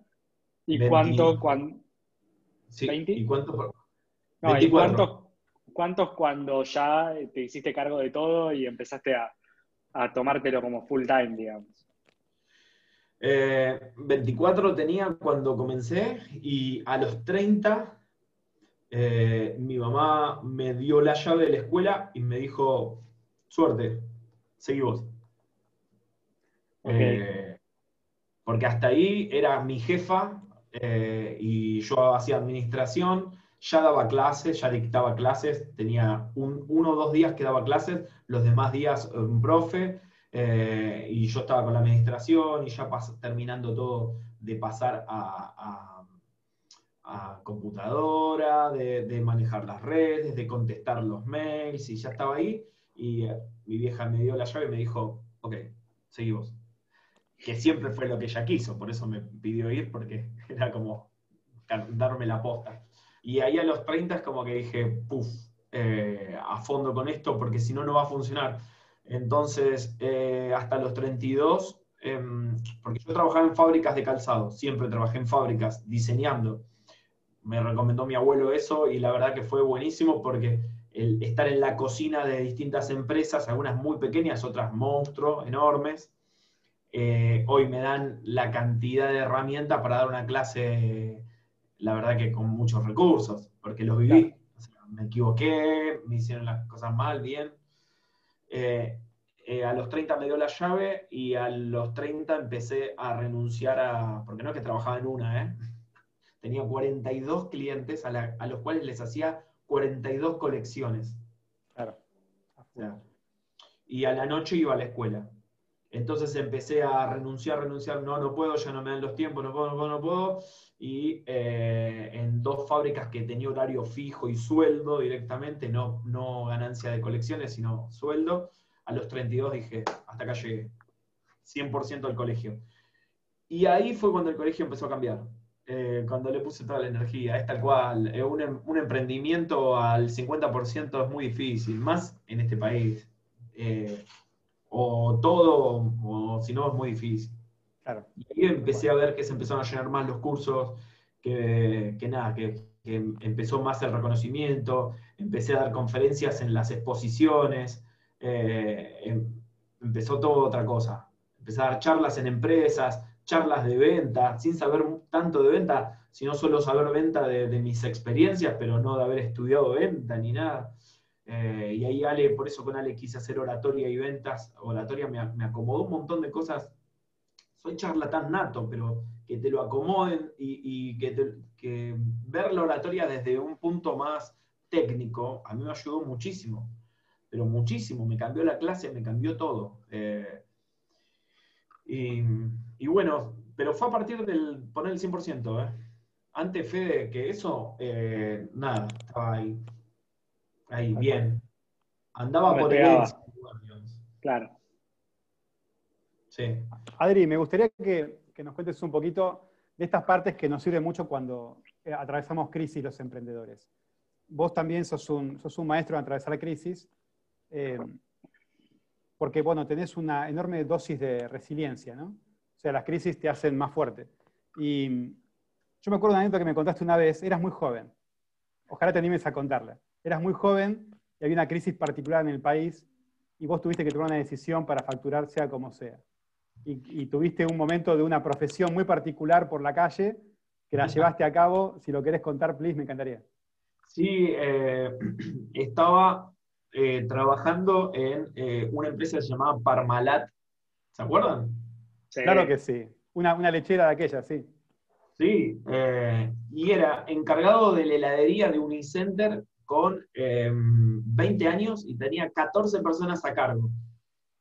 ¿Y cuánto, sí, ¿Y cuánto? No, ¿y cuántos, ¿Cuántos cuando ya te hiciste cargo de todo y empezaste a, tomártelo como full time, digamos? 24 eh, tenía cuando comencé y a los 30 eh, mi mamá me dio la llave de la escuela y me dijo, suerte, seguí vos. Eh, porque hasta ahí era mi jefa y yo hacía administración ya daba clases, ya dictaba clases, tenía uno o dos días que daba clases, los demás días eh, un profe, eh, y yo estaba con la administración y ya terminando todo de pasar a, computadora, de, manejar las redes, de contestar los mails, y ya estaba ahí, y eh, mi vieja me dio la llave y me dijo, ok, seguimos. Que siempre fue lo que ella quiso, por eso me pidió ir, porque era como darme la posta. Y ahí a los 30 es como que dije, puff, eh, a fondo con esto, porque si no, no va a funcionar. Entonces, eh, hasta los 32, em, porque yo trabajaba en fábricas de calzado, siempre trabajé en fábricas, diseñando. Me recomendó mi abuelo eso y la verdad que fue buenísimo porque el estar en la cocina de distintas empresas, algunas muy pequeñas, otras monstruos, enormes, eh, hoy me dan la cantidad de herramientas para dar una clase la verdad que con muchos recursos, porque los viví. me equivoqué, me hicieron las cosas mal, bien. Eh, eh, a los 30 me dio la llave y a los 30 empecé a renunciar a, porque no es que trabajaba en una, ¿eh? tenía 42 clientes a, los cuales les hacía 42 colecciones. Claro. y a la noche iba a la escuela. Entonces empecé a renunciar, renunciar, no, no puedo, ya no me dan los tiempos, no puedo, no puedo, no puedo y eh, en dos fábricas que tenía horario fijo y sueldo directamente, no, no ganancia de colecciones, sino sueldo, a los 32 dije, hasta acá llegué, 100% al colegio. Y ahí fue cuando el colegio empezó a cambiar, eh, cuando le puse toda la energía, es tal cual, eh, un, em, un, emprendimiento al 50% es muy difícil, más en este país. o todo, o si no, es muy difícil. Y ahí empecé a ver que se empezaron a llenar más los cursos, que, nada, que, empezó más el reconocimiento, empecé a dar conferencias en las exposiciones, eh, em, empezó todo otra cosa. Empecé a dar charlas en empresas, charlas de venta, sin saber tanto de venta, sino solo saber venta de, mis experiencias, pero no de haber estudiado venta ni nada. Eh, y ahí Ale, por eso con Ale quise hacer oratoria y ventas. Oratoria me, acomodó un montón de cosas soy charlatán nato, pero que te lo acomoden y, que, ver la oratoria desde un punto más técnico, a mí me ayudó muchísimo, pero muchísimo, me cambió la clase, me cambió todo. Eh, y, bueno, pero fue a partir del poner el 100%, ¿eh? Antes, Fede, que eso, eh, nada, estaba ahí, ahí, bien. Andaba por el... Claro. Adri, me gustaría que, nos cuentes un poquito de estas partes que nos sirven mucho cuando eh, atravesamos crisis los emprendedores. Vos también sos un, sos un maestro en atravesar crisis, eh, porque bueno, tenés una enorme dosis de resiliencia, ¿no? O sea, las crisis te hacen más fuerte. Y yo me acuerdo de una anécdota que me contaste una vez, eras muy joven. Ojalá te animes a contarla. Eras muy joven y había una crisis particular en el país y vos tuviste que tomar una decisión para facturar sea como sea y, tuviste un momento de una profesión muy particular por la calle que la llevaste a cabo. Si lo querés contar, please, me encantaría. Sí, eh, estaba eh, trabajando en eh, una empresa llamada Parmalat. ¿Se acuerdan? Claro que sí. Una, una, lechera de aquella, sí. Sí, y era encargado de la heladería de Unicenter con 20 años y tenía 14 personas a cargo.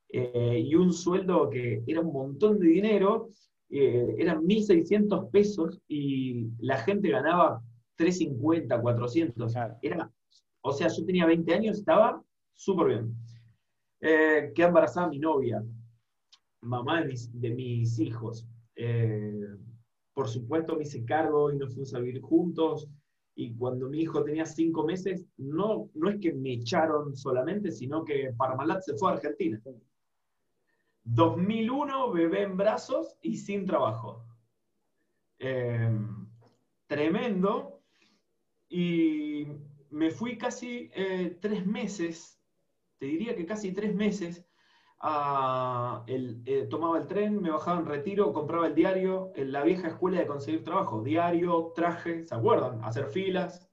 Eh, y un sueldo que era un montón de dinero, eh, eran 1.600 pesos y la gente ganaba 350, 400. Era, o sea, yo tenía 20 años, estaba súper bien. Eh, quedé embarazada mi novia, mamá de mis, hijos. Eh, por supuesto me hice cargo y nos fuimos a vivir juntos. Y cuando mi hijo tenía cinco meses, no, no es que me echaron solamente, sino que Parmalat se fue a Argentina. 2001, bebé en brazos y sin trabajo. Em, tremendo. Y me fui casi eh, tres meses, te diría que casi tres meses, eh, tomaba el tren, me bajaba en retiro, compraba el diario, en la vieja escuela de conseguir trabajo, diario, traje, ¿se acuerdan? Hacer filas,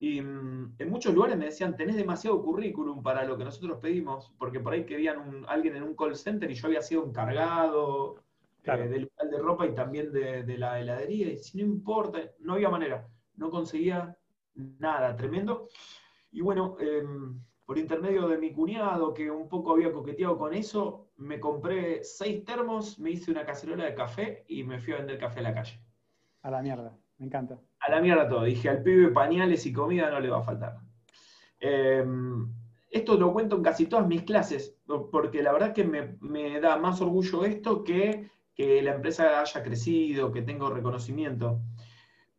y mm, en muchos lugares me decían, tenés demasiado currículum para lo que nosotros pedimos, porque por ahí querían un, alguien en un call center y yo había sido encargado eh, del local de ropa y también de, la heladería. Y si no importa, no había manera. No conseguía nada, tremendo. Y bueno, em, por intermedio de mi cuñado, que un poco había coqueteado con eso, me compré seis termos, me hice una cacerola de café y me fui a vender café a la calle. A la mierda, me encanta. A la mierda todo. Dije, al pibe pañales y comida no le va a faltar. Em, esto lo cuento en casi todas mis clases, porque la verdad que me, da más orgullo esto que que la empresa haya crecido, que tengo reconocimiento.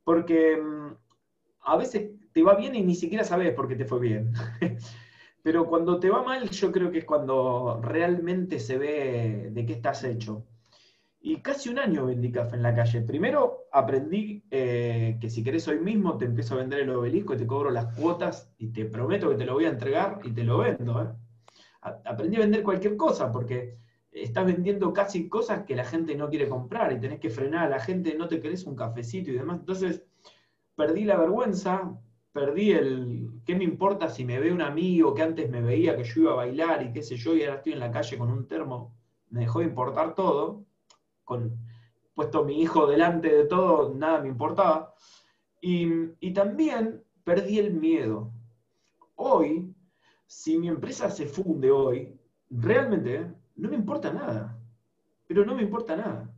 Porque em, a veces te va bien y ni siquiera sabes por qué te fue bien. Pero cuando te va mal, yo creo que es cuando realmente se ve de qué estás hecho. Y casi un año vendí café en la calle. Primero aprendí eh, que si querés hoy mismo te empiezo a vender el obelisco y te cobro las cuotas y te prometo que te lo voy a entregar y te lo vendo. ¿eh? Aprendí a vender cualquier cosa porque estás vendiendo casi cosas que la gente no quiere comprar y tenés que frenar a la gente, no te querés un cafecito y demás. Entonces perdí la vergüenza, perdí el qué me importa si me ve un amigo que antes me veía que yo iba a bailar y qué sé yo y ahora estoy en la calle con un termo. Me dejó de importar todo con puesto mi hijo delante de todo, nada me importaba. Y, también perdí el miedo. Hoy, si mi empresa se funde hoy, realmente no me importa nada. Pero no me importa nada.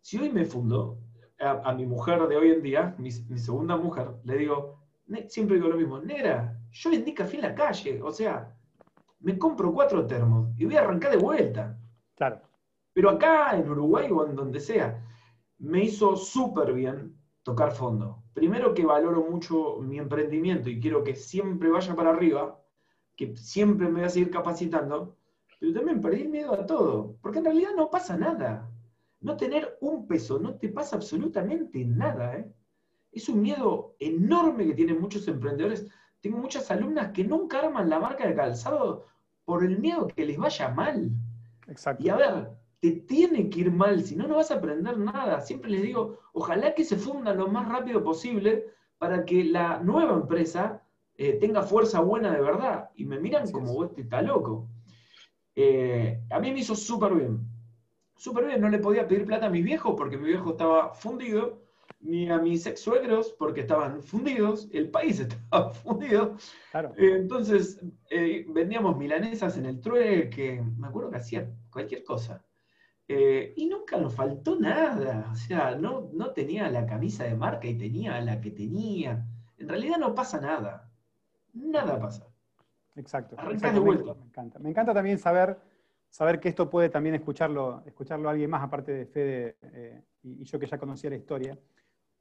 Si hoy me fundo, a, mi mujer de hoy en día, mi, segunda mujer, le digo, siempre digo lo mismo, negra, yo vendí café en la calle, o sea, me compro cuatro termos y voy a arrancar de vuelta. Claro. Pero acá, en Uruguay o en donde sea, me hizo súper bien tocar fondo. Primero que valoro mucho mi emprendimiento y quiero que siempre vaya para arriba, que siempre me voy a seguir capacitando, pero también perdí miedo a todo, porque en realidad no pasa nada. No tener un peso no te pasa absolutamente nada. ¿eh? Es un miedo enorme que tienen muchos emprendedores. Tengo muchas alumnas que nunca arman la marca de calzado por el miedo que les vaya mal. Exacto. Y a ver, te tiene que ir mal, si no, no vas a aprender nada. Siempre les digo, ojalá que se funda lo más rápido posible para que la nueva empresa eh, tenga fuerza buena de verdad. Y me miran como vos te está loco. Eh, a mí me hizo súper bien. Súper bien, no le podía pedir plata a mis viejos porque mi viejo estaba fundido, ni a mis ex suegros porque estaban fundidos, el país estaba fundido. Claro. Eh, entonces, vendíamos milanesas en el trueque, me acuerdo que hacía cualquier cosa. Eh, y nunca nos faltó nada. O sea, no, no tenía la camisa de marca y tenía la que tenía. En realidad no pasa nada. Nada pasa. Exacto. de vuelta. Me encanta. Me encanta también saber, saber que esto puede también escucharlo, escucharlo a alguien más, aparte de Fede eh, y, yo que ya conocía la historia.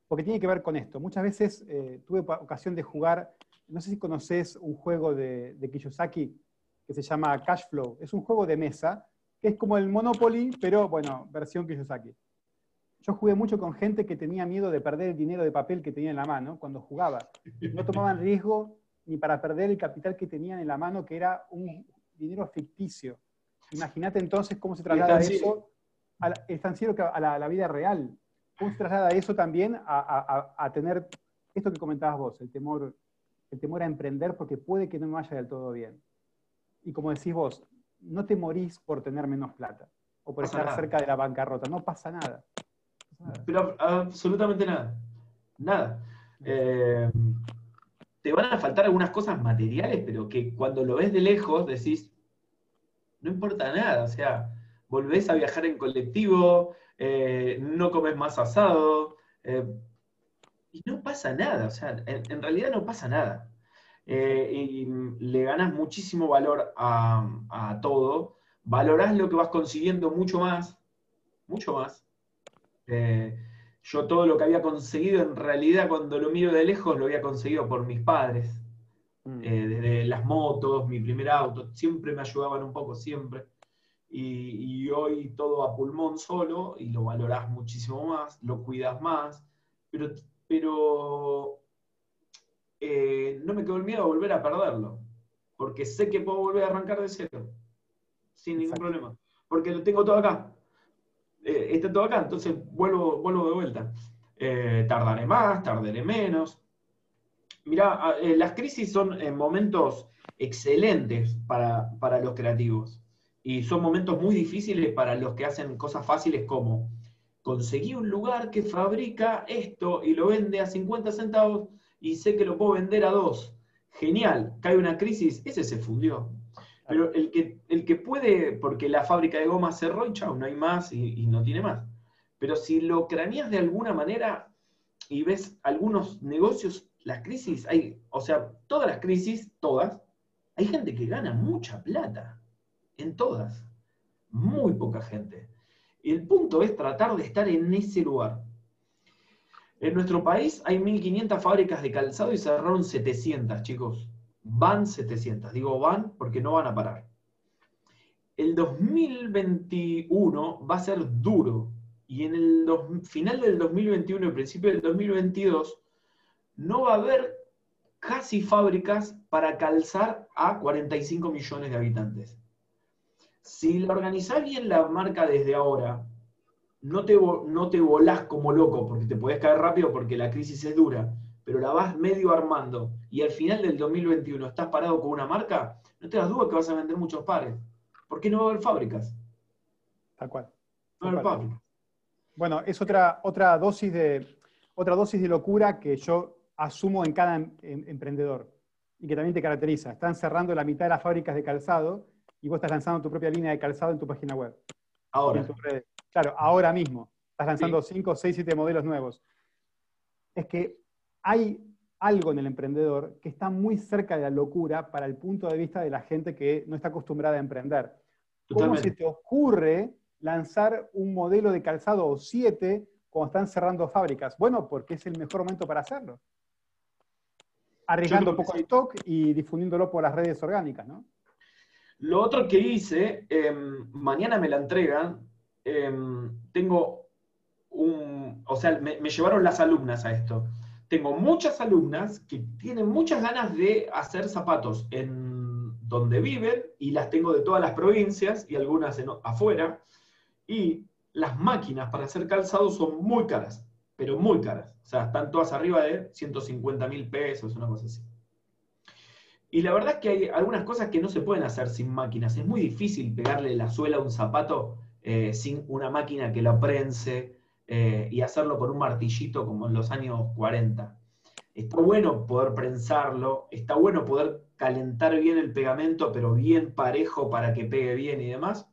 Porque tiene que ver con esto. Muchas veces eh, tuve ocasión de jugar, no sé si conoces un juego de, de Kiyosaki que se llama Cash Flow. Es un juego de mesa es como el Monopoly, pero bueno, versión Kiyosaki. Yo jugué mucho con gente que tenía miedo de perder el dinero de papel que tenía en la mano cuando jugaba. No tomaban riesgo ni para perder el capital que tenían en la mano, que era un dinero ficticio. Imagínate entonces cómo se traslada eso a la, estanciero a la, vida real. ¿Cómo se traslada eso también a, a, tener esto que comentabas vos, el temor, el temor a emprender porque puede que no me vaya del todo bien? Y como decís vos, no te morís por tener menos plata o por estar cerca de la bancarrota, no pasa nada. Pero absolutamente nada. Nada. Eh, te van a faltar algunas cosas materiales, pero que cuando lo ves de lejos decís, no importa nada. O sea, volvés a viajar en colectivo, eh, no comes más asado, eh, y no pasa nada. O sea, en realidad no pasa nada. Eh, y le ganas muchísimo valor a, todo, valorás lo que vas consiguiendo mucho más, mucho más. Yo todo lo que había conseguido, en realidad cuando lo miro de lejos, lo había conseguido por mis padres. Mm. Desde las motos, mi primer auto, siempre me ayudaban un poco, siempre. Y, y, hoy todo a pulmón solo y lo valorás muchísimo más, lo cuidas más, pero, pero eh, no me quedó el miedo a volver a perderlo, porque sé que puedo volver a arrancar de cero, sin ningún problema, porque lo tengo todo acá, eh, está todo acá, entonces vuelvo, vuelvo de vuelta. Eh, tardaré más, tardaré menos. Mirá, las crisis son momentos excelentes para, para los creativos y son momentos muy difíciles para los que hacen cosas fáciles como conseguí un lugar que fabrica esto y lo vende a 50 centavos y sé que lo puedo vender a dos. Genial, cae una crisis, ese se fundió. Pero el que, el que puede, porque la fábrica de goma cerró y chao, no hay más y, no tiene más. Pero si lo craneas de alguna manera y ves algunos negocios, las crisis, hay, o sea, todas las crisis, todas, hay gente que gana mucha plata. En todas. Muy poca gente. El punto es tratar de estar en ese lugar. En nuestro país hay 1.500 fábricas de calzado y cerraron 700, chicos. Van 700. Digo van porque no van a parar. El 2021 va a ser duro. Y en el final del 2021 y principio del 2022 no va a haber casi fábricas para calzar a 45 millones de habitantes. Si la organizás bien la marca desde ahora, no te, no te volás como loco porque te podés caer rápido porque la crisis es dura, pero la vas medio armando y al final del 2021 estás parado con una marca, no te das duda que vas a vender muchos pares. ¿Por qué no va a haber fábricas? Tal cual. Bueno, es otra, otra, dosis de, otra dosis de locura que yo asumo en cada em, em, emprendedor y que también te caracteriza. Están cerrando la mitad de las fábricas de calzado y vos estás lanzando tu propia línea de calzado en tu página web. Ahora. Claro, ahora mismo. Estás lanzando 5, 6, 7 modelos nuevos. Es que hay algo en el emprendedor que está muy cerca de la locura para el punto de vista de la gente que no está acostumbrada a emprender. ¿Cómo se te ocurre lanzar un modelo de calzado o siete cuando están cerrando fábricas? Bueno, porque es el mejor momento para hacerlo. Arriesgando un poco de stock y difundiéndolo por las redes orgánicas, ¿no? Lo otro que hice, em, mañana me la entregan, Em, tengo un, o sea, me, llevaron las alumnas a esto. Tengo muchas alumnas que tienen muchas ganas de hacer zapatos en donde viven y las tengo de todas las provincias y algunas afuera. Y las máquinas para hacer calzado son muy caras, pero muy caras. O sea, están todas arriba de 150 mil pesos, una cosa así. Y la verdad es que hay algunas cosas que no se pueden hacer sin máquinas. Es muy difícil pegarle la suela a un zapato eh, sin una máquina que lo prense eh, y hacerlo con un martillito como en los años 40. Está bueno poder prensarlo, está bueno poder calentar bien el pegamento, pero bien parejo para que pegue bien y demás.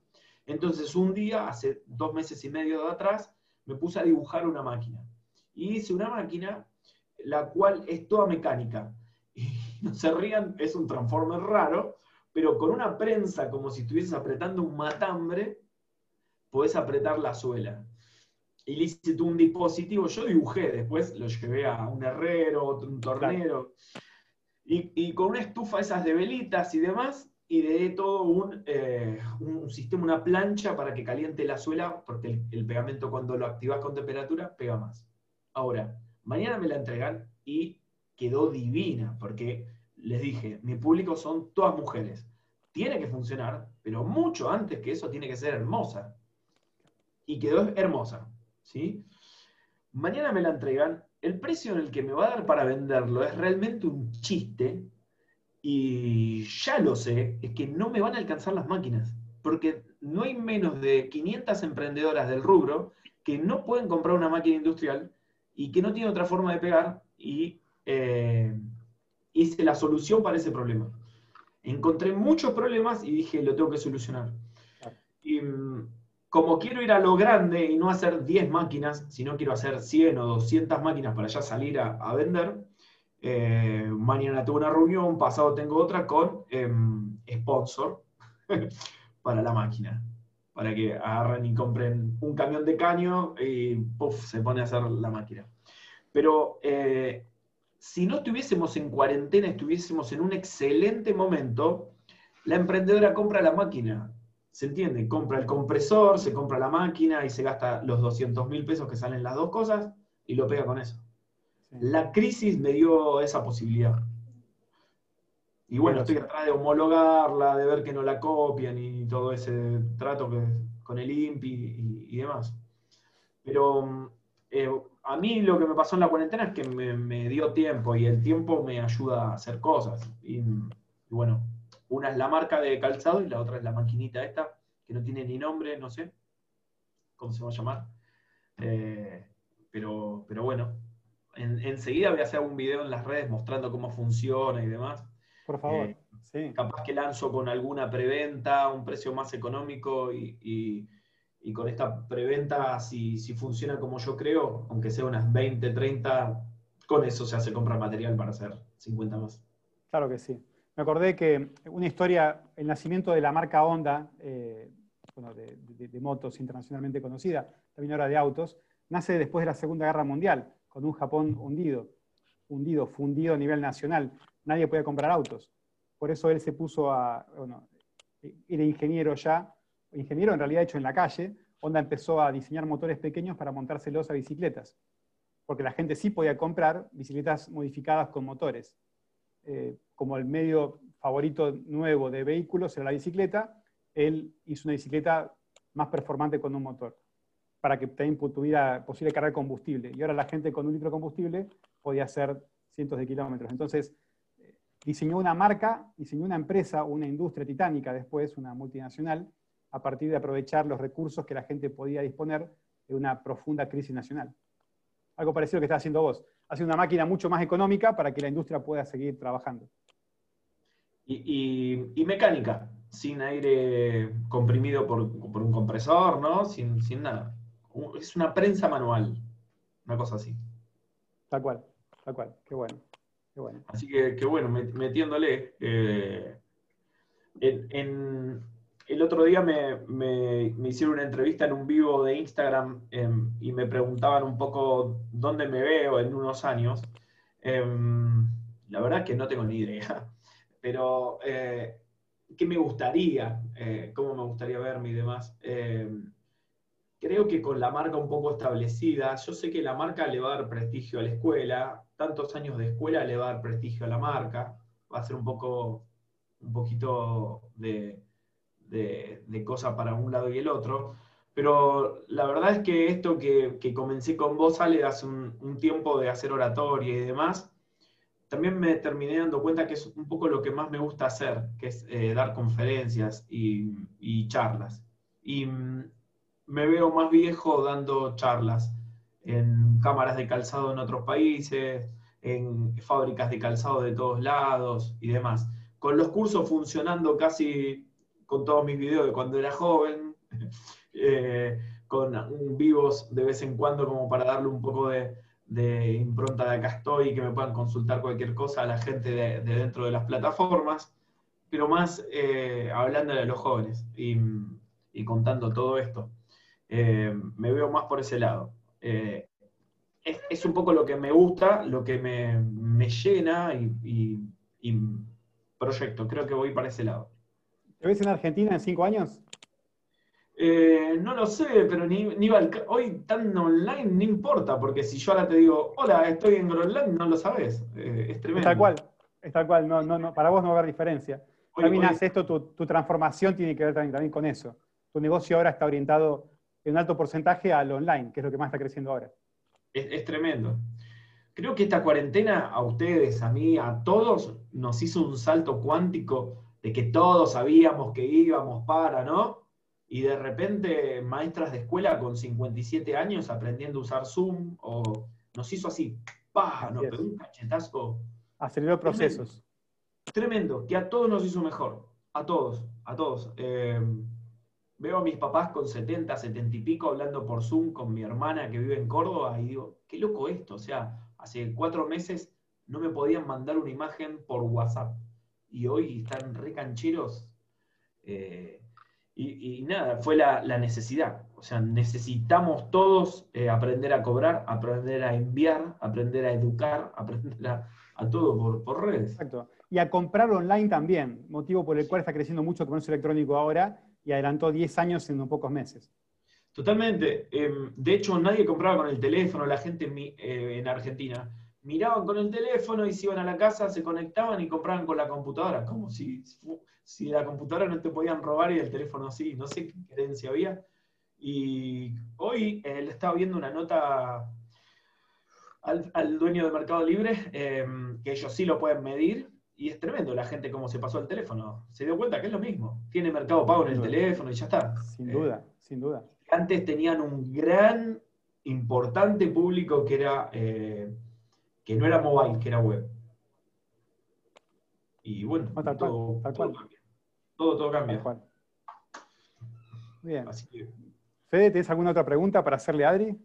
Entonces un día, hace dos meses y medio de atrás, me puse a dibujar una máquina. Y hice una máquina la cual es toda mecánica. Y no se rían, es un transformer raro, pero con una prensa como si estuvieses apretando un matambre, podés apretar la suela. Y le hice un dispositivo, yo dibujé, después lo llevé a un herrero, un tornero, y, con una estufa esas de velitas y demás, y de todo un, eh, un, sistema, una plancha para que caliente la suela, porque el, pegamento cuando lo activas con temperatura pega más. Ahora, mañana me la entregan y quedó divina, porque les dije, mi público son todas mujeres. Tiene que funcionar, pero mucho antes que eso tiene que ser hermosa y quedó hermosa. ¿sí? Mañana me la entregan. El precio en el que me va a dar para venderlo es realmente un chiste y ya lo sé, es que no me van a alcanzar las máquinas, porque no hay menos de 500 emprendedoras del rubro que no pueden comprar una máquina industrial y que no tienen otra forma de pegar y eh, hice la solución para ese problema. Encontré muchos problemas y dije, lo tengo que solucionar. Y, mm, como quiero ir a lo grande y no hacer 10 máquinas, sino quiero hacer 100 o 200 máquinas para ya salir a, vender, eh, mañana tengo una reunión, pasado tengo otra con em, sponsor para la máquina, para que agarren y compren un camión de caño y puff, se pone a hacer la máquina. Pero eh, si no estuviésemos en cuarentena, estuviésemos en un excelente momento, la emprendedora compra la máquina se entiende, compra el compresor, se compra la máquina y se gasta los 200 mil pesos que salen las dos cosas y lo pega con eso. La crisis me dio esa posibilidad. Y bueno, estoy atrás de homologarla, de ver que no la copian y todo ese trato que, con el INPI y, demás. Pero eh, a mí lo que me pasó en la cuarentena es que me, dio tiempo y el tiempo me ayuda a hacer cosas. y bueno, una es la marca de calzado y la otra es la maquinita esta, que no tiene ni nombre, no sé cómo se va a llamar. Eh, pero, pero bueno, enseguida voy a hacer un video en las redes mostrando cómo funciona y demás. Por favor, eh, sí. Capaz que lanzo con alguna preventa, un precio más económico y, con esta preventa, si, si, funciona como yo creo, aunque sea unas 20, 30, con eso se hace compra material para hacer 50 más. Claro que sí. Me acordé que una historia, el nacimiento de la marca Honda, eh, de, motos internacionalmente conocida, también ahora de autos, nace después de la Segunda Guerra Mundial, con un Japón hundido, hundido, fundido a nivel nacional. Nadie podía comprar autos. Por eso él se puso a, bueno, era ingeniero ya, ingeniero en realidad hecho en la calle, Honda empezó a diseñar motores pequeños para montárselos a bicicletas, porque la gente sí podía comprar bicicletas modificadas con motores. Eh, como el medio favorito nuevo de vehículos era la bicicleta, él hizo una bicicleta más performante con un motor, para que también tuviera posible cargar combustible. Y ahora la gente con un litro de combustible podía hacer cientos de kilómetros. Entonces, eh, diseñó una marca, diseñó una empresa, una industria titánica después, una multinacional, a partir de aprovechar los recursos que la gente podía disponer de una profunda crisis nacional. Algo parecido a lo que está haciendo vos. Hace una máquina mucho más económica para que la industria pueda seguir trabajando. Y, mecánica, sin aire comprimido por, un compresor, ¿no? Sin, nada. Es una prensa manual, una cosa así. Tal cual, tal cual, qué bueno. Qué bueno. Así que, qué bueno, metiéndole. Eh, en, el otro día me, hicieron una entrevista en un vivo de Instagram em, y me preguntaban un poco dónde me veo en unos años. Em, la verdad que no tengo ni idea, pero eh, ¿qué me gustaría? Eh, ¿Cómo me gustaría verme y demás? Em, creo que con la marca un poco establecida, yo sé que la marca le va a dar prestigio a la escuela, tantos años de escuela le va a dar prestigio a la marca, va a ser un poco, un poquito de de, cosas para un lado y el otro. Pero la verdad es que esto que, comencé con vos, sale hace un, tiempo de hacer oratoria y demás, también me terminé dando cuenta que es un poco lo que más me gusta hacer, que es eh, dar conferencias y, charlas. Y mm, me veo más viejo dando charlas en cámaras de calzado en otros países, en fábricas de calzado de todos lados y demás. Con los cursos funcionando casi con todos mis videos de cuando era joven, eh, con vivos de vez en cuando como para darle un poco de, impronta de acá estoy que me puedan consultar cualquier cosa a la gente de, dentro de las plataformas, pero más eh, hablando de los jóvenes y, contando todo esto. Eh, me veo más por ese lado. Es, un poco lo que me gusta, lo que me, llena y, y proyecto. Creo que voy para ese lado. ¿Te ves en Argentina en cinco años? Eh, no lo sé, pero ni, hoy tan online no importa, porque si yo ahora te digo, hola, estoy en Groenland, no lo sabes. Eh, es tremendo. Tal cual, es tal cual, no, no, para vos no va a haber diferencia. también hace esto, tu, transformación tiene que ver también, con eso. Tu negocio ahora está orientado en un alto porcentaje al online, que es lo que más está creciendo ahora. es tremendo. Creo que esta cuarentena a ustedes, a mí, a todos, nos hizo un salto cuántico de que todos sabíamos que íbamos para, ¿no? Y de repente maestras de escuela con 57 años aprendiendo a usar Zoom, o nos hizo así, ¡pah! Nos pegó un cachetazo. Aceleró procesos. Tremendo, que a todos nos hizo mejor, a todos, a todos. Em, veo a mis papás con 70, 70 y pico hablando por Zoom con mi hermana que vive en Córdoba y digo, qué loco esto, o sea, hace cuatro meses no me podían mandar una imagen por WhatsApp y hoy están recancheros. Eh, y, nada, fue la, necesidad. O sea, necesitamos todos eh, aprender a cobrar, aprender a enviar, aprender a educar, aprender a, todo por, redes. Exacto. Y a comprar online también, motivo por el cual está creciendo mucho el comercio electrónico ahora y adelantó 10 años en unos pocos meses. Totalmente. Em, de hecho, nadie compraba con el teléfono, la gente eh, en Argentina miraban con el teléfono y se iban a la casa, se conectaban y compraban con la computadora, como si, si la computadora no te podían robar y el teléfono sí, no sé qué creencia había. Y hoy él eh, estaba viendo una nota al, dueño de Mercado Libre, em, que ellos sí lo pueden medir, y es tremendo la gente cómo se pasó el teléfono. Se dio cuenta que es lo mismo. Tiene Mercado Pago en el teléfono y ya está. Sin duda, sin duda. Antes tenían un gran, importante público que era... Eh, que no era mobile, que era web. Y bueno, tal todo, cual, todo, cambia. Todo, todo cambia. Bien. Fede, ¿tienes alguna otra pregunta para hacerle a Adri?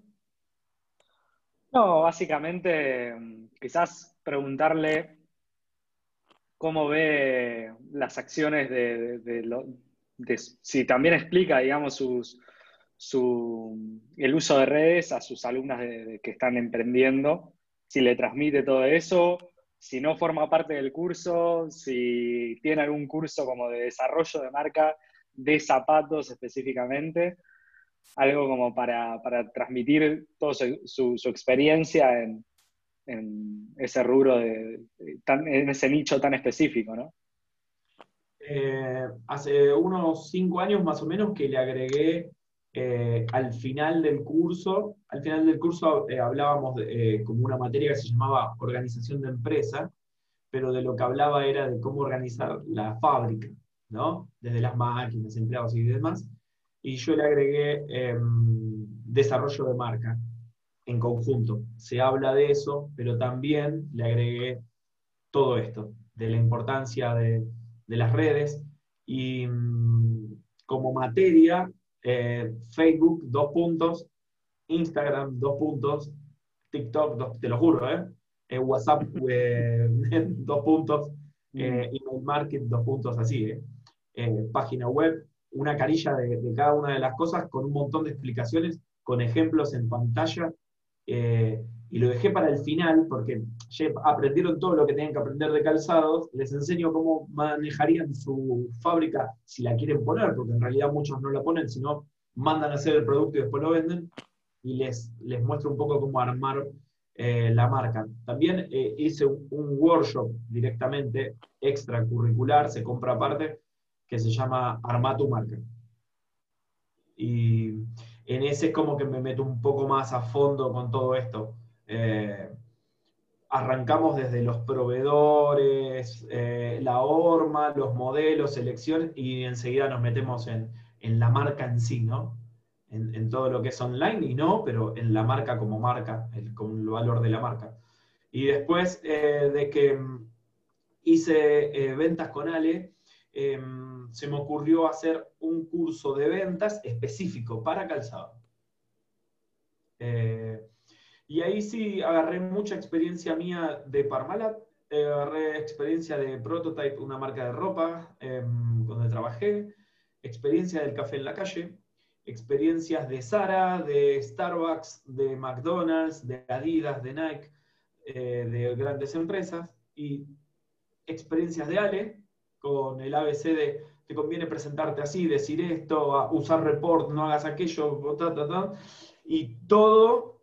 No, básicamente quizás preguntarle cómo ve las acciones de, si también explica, digamos, sus, su, el uso de redes a sus alumnas que están emprendiendo, si le transmite todo eso, si no forma parte del curso, si tiene algún curso como de desarrollo de marca de zapatos específicamente, algo como para, transmitir toda su, experiencia en, ese rubro, de, en ese nicho tan específico, ¿no? Eh, hace unos cinco años más o menos que le agregué eh, al final del curso, al final del curso eh, hablábamos de, como una materia que se llamaba organización de empresa, pero de lo que hablaba era de cómo organizar la fábrica, ¿no? Desde las máquinas, empleados y demás. Y yo le agregué em, desarrollo de marca en conjunto. Se habla de eso, pero también le agregué todo esto, de la importancia de, de las redes. Y mm, como materia, eh, Facebook, dos puntos, Instagram, dos puntos, TikTok, te lo juro, ¿eh? eh WhatsApp, dos puntos, mm. eh, email market, dos puntos así, página web, una carilla de, de, cada una de las cosas con un montón de explicaciones, con ejemplos en pantalla y lo dejé para el final porque ya aprendieron todo lo que tenían que aprender de calzados, les enseño cómo manejarían su fábrica si la quieren poner, porque en realidad muchos no la ponen, sino mandan a hacer el producto y después lo venden, y les, les muestro un poco cómo armar eh, la marca. También eh, hice un, workshop directamente extracurricular, se compra aparte, que se llama Arma tu marca. Y en ese es como que me meto un poco más a fondo con todo esto. Eh, arrancamos desde los proveedores, eh, la horma, los modelos, selección, y enseguida nos metemos en, la marca en sí, ¿no? En, todo lo que es online y no, pero en la marca como marca, el, con el valor de la marca. Y después eh, de que hice ventas con Ale, em, se me ocurrió hacer un curso de ventas específico para calzado. Y ahí sí agarré mucha experiencia mía de Parmalat, eh, agarré experiencia de Prototype, una marca de ropa em, donde trabajé, experiencia del café en la calle, experiencias de Zara, de Starbucks, de McDonald's, de Adidas, de Nike, eh, de grandes empresas, y experiencias de Ale, con el ABC de te conviene presentarte así, decir esto, usar report, no hagas aquello, y todo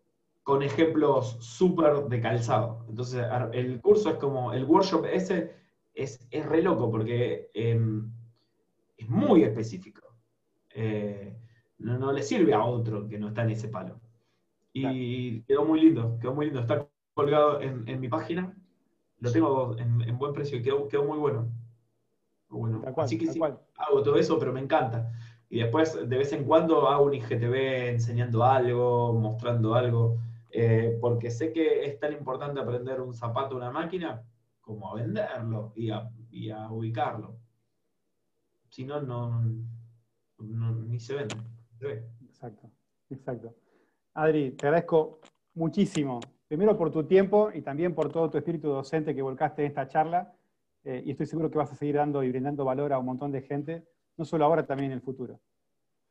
con ejemplos súper de calzado. Entonces, el curso es como, el workshop ese es, es re loco porque em, es muy específico. Eh, no, le sirve a otro que no está en ese palo. Y quedó muy lindo, quedó muy lindo. Está colgado en, mi página. Lo tengo en, buen precio y quedó, quedó muy bueno. bueno. Así que sí, hago todo eso, pero me encanta. Y después, de vez en cuando, hago un IGTV enseñando algo, mostrando algo. Eh, porque sé que es tan importante aprender un zapato, una máquina, como a venderlo y a, ubicarlo. Si no, no, ni se vende. Exacto, exacto. Adri, te agradezco muchísimo. Primero por tu tiempo y también por todo tu espíritu docente que volcaste en esta charla. Eh, y estoy seguro que vas a seguir dando y brindando valor a un montón de gente, no solo ahora, también en el futuro.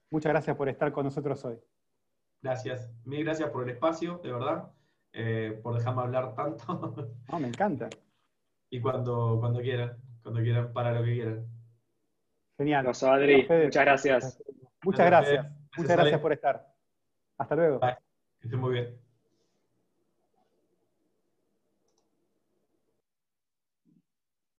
Muchas gracias por estar con nosotros hoy. Gracias. Mil gracias por el espacio, de verdad, eh, por dejarme hablar tanto. No, me encanta. y cuando, cuando quieran, cuando quieran, para lo que quieran. Genial. Adri. Muchas gracias. Muchas gracias. Muchas gracias por estar. Hasta luego. Bye. Que estén muy bien.